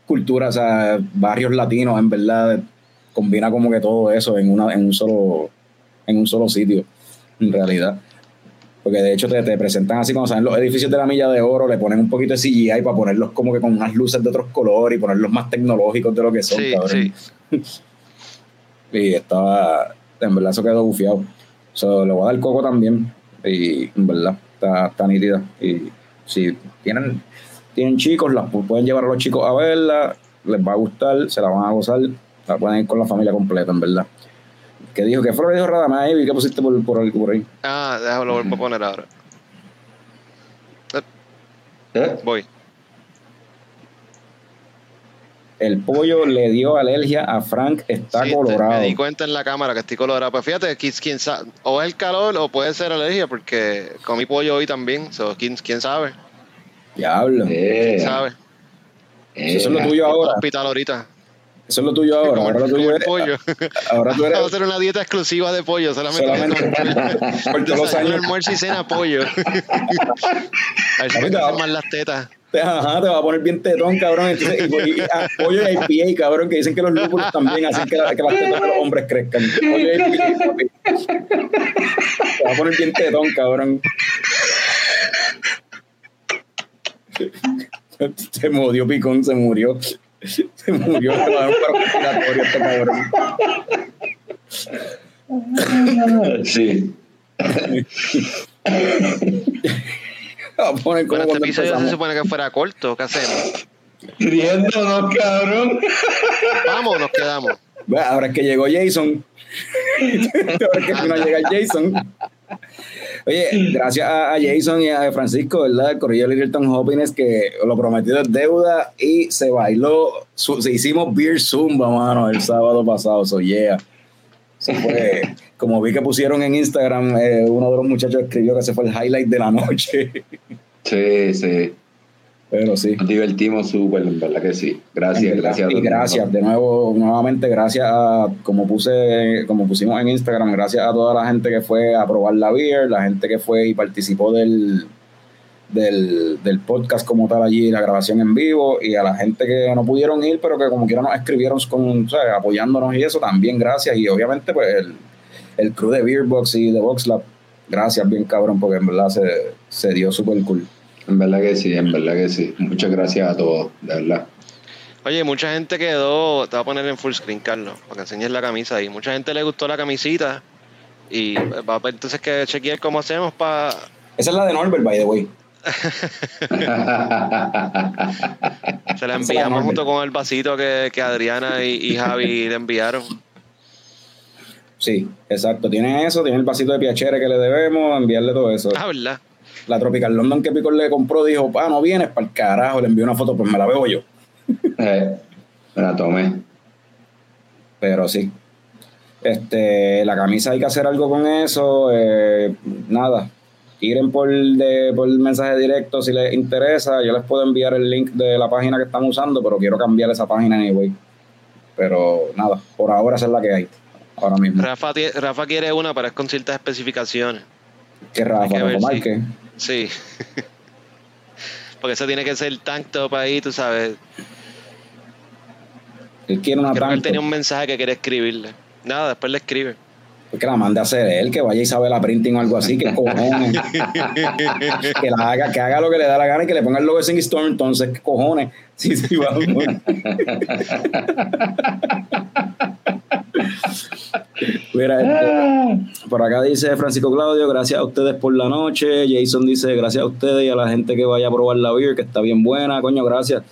culturas, o sea, barrios latinos, en verdad, combina como que todo eso en, una, en, un, solo, en un solo sitio, en realidad. Porque de hecho te, te presentan así, cuando salen los edificios de la Milla de Oro, le ponen un poquito de CGI para ponerlos como que con unas luces de otros colores y ponerlos más tecnológicos de lo que son, sí, cabrón. Sí. y estaba, en verdad, eso quedó bufiado. So, le voy a dar coco también. Y en verdad, está, está nítida. Y si tienen tienen chicos, las pueden llevar a los chicos a verla, les va a gustar, se la van a gozar, la pueden ir con la familia completa, en verdad. ¿Qué dijo? ¿Qué fue lo que dijo Radamés ahí? ¿Qué pusiste por, por, por ahí? Ah, déjalo volver a poner ahora. ¿Eh? Voy. El pollo le dio alergia a Frank, está colorado. Me di cuenta en la cámara que estoy colorado. Pues fíjate, quién sabe, o es el calor o puede ser alergia, porque comí pollo hoy también. So, ¿quién, ¿Quién sabe? Diablo. Eh, ¿Sabes? eso es lo tuyo ahora. hospital ahorita. Eso es lo tuyo ahora. Ahora lo tuyo es, pollo. Ahora tú eres. Vamos a hacer una dieta exclusiva de pollo. Solamente, solamente por todos los años. almuerzo y cena pollo. a ver si me más las tetas. Ajá, te va a poner bien tetón, cabrón. Entonces, y, y, a, pollo y IPA, cabrón, que dicen que los lúpulos también hacen que, que las tetas de los hombres crezcan. Pollo y IPA, Te va a poner bien tetón, cabrón. se murió Picón, se murió. Se murió, se va a dar un este cabrón. Sí. Vamos a poner como bueno, este episodio se supone que fuera corto, ¿qué hacemos? Riéndonos, cabrón. Vamos, nos quedamos. Bueno, ahora es que llegó Jason. ahora es que no llega Jason. Oye, gracias a, Jason y a Francisco, ¿verdad? El corrillo de Littleton Hopkins que lo prometido es deuda y se bailó, se hicimos Beer Zumba, mano, el sábado pasado, so yeah. fue, como vi que pusieron en Instagram, eh, uno de los muchachos escribió que ese fue el highlight de la noche. Sí, sí. Pero sí. Nos divertimos súper, en verdad que sí. Gracias, gracias. Y gracias, de nuevo, nuevamente, gracias a, como puse, como pusimos en Instagram, gracias a toda la gente que fue a probar la beer, la gente que fue y participó del, del, del podcast como tal allí, la grabación en vivo, y a la gente que no pudieron ir, pero que como quiera nos escribieron con, apoyándonos y eso, también gracias. Y obviamente, pues, el, el crew de Beerbox y de VoxLab, gracias bien cabrón, porque en verdad se, se dio súper cool. En verdad que sí, en verdad que sí. Muchas gracias a todos, de verdad. Oye, mucha gente quedó, te voy a poner en full screen, Carlos, para que enseñes la camisa ahí. Mucha gente le gustó la camisita y va a entonces que chequear cómo hacemos para... Esa es la de Norbert, by the way. Se la enviamos junto con el vasito que, que Adriana y, y, Javi le enviaron. Sí, exacto. Tiene eso, tiene el vasito de piachere que le debemos, enviarle todo eso. Ah, ¿verdad? La Tropical London que Picor le compró dijo, ah, no vienes para el carajo, le envió una foto, pues me la veo yo. Eh, me la tomé. Pero sí. Este, la camisa hay que hacer algo con eso. Eh, nada. Tiren por, de, por mensaje directo si les interesa. Yo les puedo enviar el link de la página que estamos usando, pero quiero cambiar esa página anyway. Pero nada, por ahora esa es la que hay. Ahora mismo. Rafa, Rafa quiere una, para con ciertas especificaciones. ¿Qué Rafa? Que Sí. Porque eso tiene que ser tank top ahí, tú sabes. Él quiere una Creo que él tenía un mensaje que quiere escribirle. Nada, después le escribe. Que la mande a hacer él, que vaya y sabe la printing o algo así, que cojones. que la haga, que haga lo que le da la gana y que le ponga el logo de Storm, entonces, ¿qué cojones? Sí, sí, vamos. Mira, este, por acá dice Francisco Claudio, gracias a ustedes por la noche. Jason dice, gracias a ustedes y a la gente que vaya a probar la beer, que está bien buena, coño, gracias.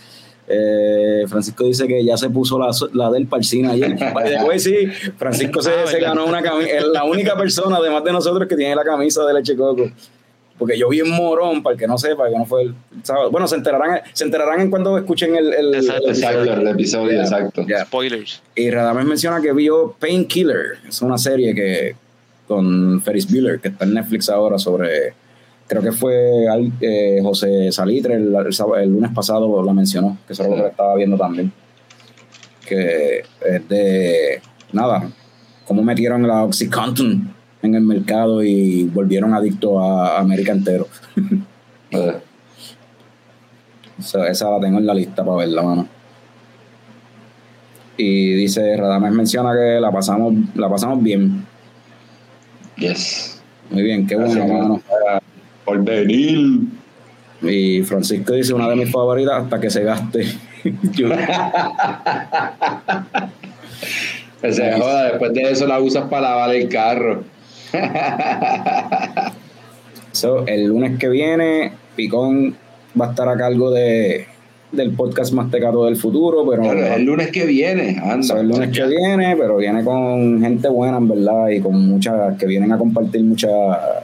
Eh, Francisco dice que ya se puso la, la del Parcina ayer. Después sí, Francisco se, Ah, se ganó una camisa. Es la única persona, además de nosotros, que tiene la camisa de leche coco. Porque yo vi en morón, para el que no sepa, que no fue el sábado. Bueno, se enterarán, se enterarán en cuando escuchen el, el- Exacto. el Exacto, el episodio, Ya, exacto. Spoilers. Y Radames menciona que vio Painkiller. Es una serie que con Ferris Bueller, que está en Netflix ahora sobre. Creo que fue al- eh, José Salitre el, el lunes pasado la mencionó, que eso era lo que estaba viendo también. Que es de. Nada, cómo metieron la Oxycontin en el mercado y volvieron adictos a América entero. Eh, esa la tengo en la lista para verla, mano. Y dice, Radames menciona que la pasamos, la pasamos bien. Yes. Muy bien, qué bueno, mano. Por venir. Y Francisco dice una de mis favoritas hasta que se gaste. Que se joda, después de eso la usas para lavar el carro. So, el lunes que viene, Picón va a estar a cargo de, del podcast más tecato del futuro, pero Claro, el lunes que viene, anda. So, el lunes que viene, pero viene con gente buena, en verdad, y con muchas que vienen a compartir mucha,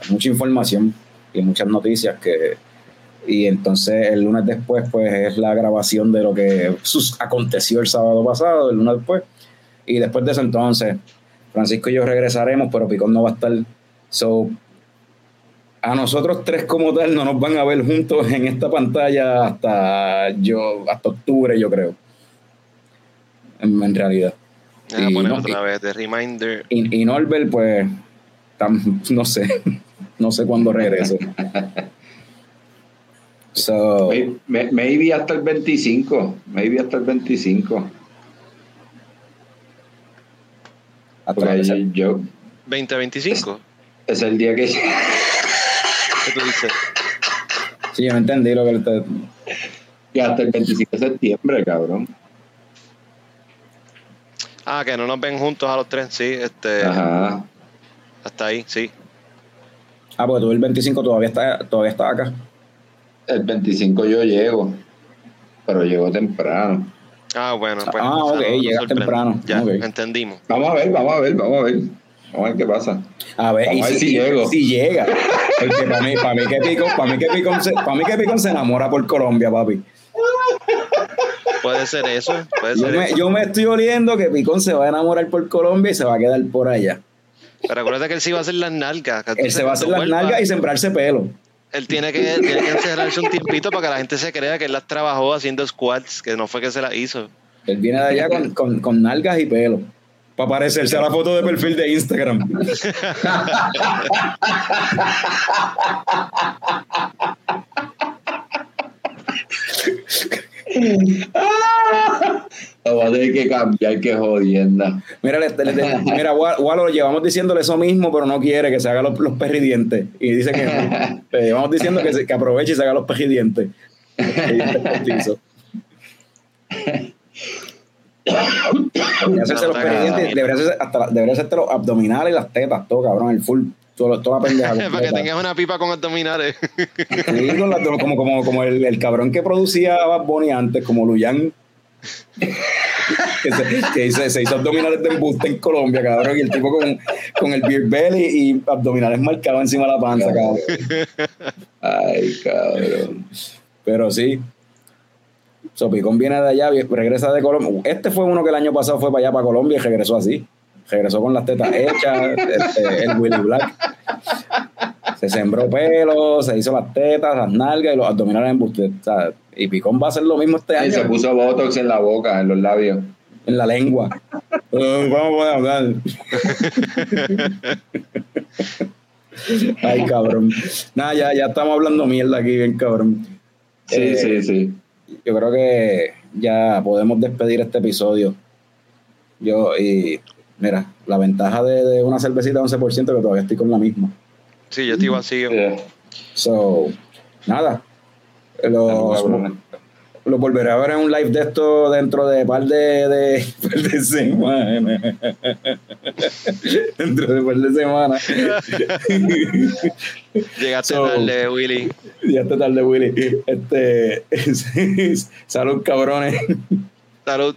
mucha información y muchas noticias que y entonces el lunes después pues es la grabación de lo que sus- aconteció el sábado pasado, el lunes después, y después de eso entonces Francisco y yo regresaremos, pero Picón no va a estar, so a nosotros tres como tal no nos van a ver juntos en esta pantalla hasta yo hasta octubre yo creo en, en realidad Voy a Y poner no- otra vez de reminder. y, y Norbert, pues, tam- no sé, no sé cuándo regrese. So, May- may- Maybe hasta el 25. Maybe hasta el 25. Que yo, se- yo- 2025. es el día que. ¿Qué tú dices? sí, yo no entendí lo que te- que hasta el 25 de septiembre, cabrón. Ah, que no nos ven juntos a los tres, sí. Este, Ajá. hasta ahí, sí. Ah, porque tú el 25 todavía está, todavía está acá. El 25 yo llego. Pero llego temprano. Ah, bueno. Pues, Ah, ok, llegas temprano. Ya, entendimos. Vamos a ver, vamos a ver, vamos a ver. Vamos a ver qué pasa. A ver, Vamos y a ver si, si llego. si llega. Porque para mí, para mí que Picón, para mí que Picón se, para mí que Picón se enamora por Colombia, papi. Puede ser eso. Puede Yo ser me, eso. yo me estoy oliendo que Picón se va a enamorar por Colombia y se va a quedar por allá. Pero acuérdate que él sí va a hacer las nalgas. Él se va a hacer las nalgas y sembrarse pelo. Él tiene que, tiene que encerrarse un tiempito para que la gente se crea que él las trabajó haciendo squats, que no fue que se las hizo. Él viene de allá con, con, con nalgas y pelo. Para parecerse a la foto de perfil de Instagram. Lo va a tener que cambiar, que jodienda. Mira, le- le- le- mira Wa- Walo, llevamos diciéndole eso mismo, pero no quiere que se haga los, los perridientes. Y dice que no. Le llevamos diciendo que, se- que aproveche y se haga los perridientes. Debería hacerse los perridientes, debería hacerse, hasta, debería hacerte los abdominales y las tetas, todo cabrón, el full, todo, toda la pendeja. para que tengas una pipa con abdominales. Sí, con las- como, como, como el, el cabrón que producía Bad Bunny antes, como Luyan. que se, que se, se hizo abdominales de embuste en Colombia, cabrón. Y el tipo con, con el beer belly y abdominales marcados encima de la panza, cabrón. Ay, cabrón. Pero sí. Sopicón viene de allá, regresa de Colombia. Este fue uno que el año pasado fue para allá, para Colombia, y regresó así. Regresó con las tetas hechas, este, el Willy Black. Se sembró pelo, se hizo las tetas, las nalgas y los abdominales en buste. O sea, y Picón va a hacer lo mismo este Y año se puso botox en la boca, en los labios. en la lengua. Vamos a hablar. Ay, cabrón. Nada, ya, ya estamos hablando mierda aquí, bien cabrón. Sí, Eh, sí, sí. yo creo que ya podemos despedir este episodio. Yo, y mira, la ventaja de, de una cervecita de 11% que todavía estoy con la misma. Sí, yo estoy vacío. So, nada. Los, los volveré a ver en un live de esto dentro de par de, de, par de semanas. Dentro de un par de semanas. Llegaste So- tarde, Willy. Está tarde, Willy. Este, salud, cabrones. Salud.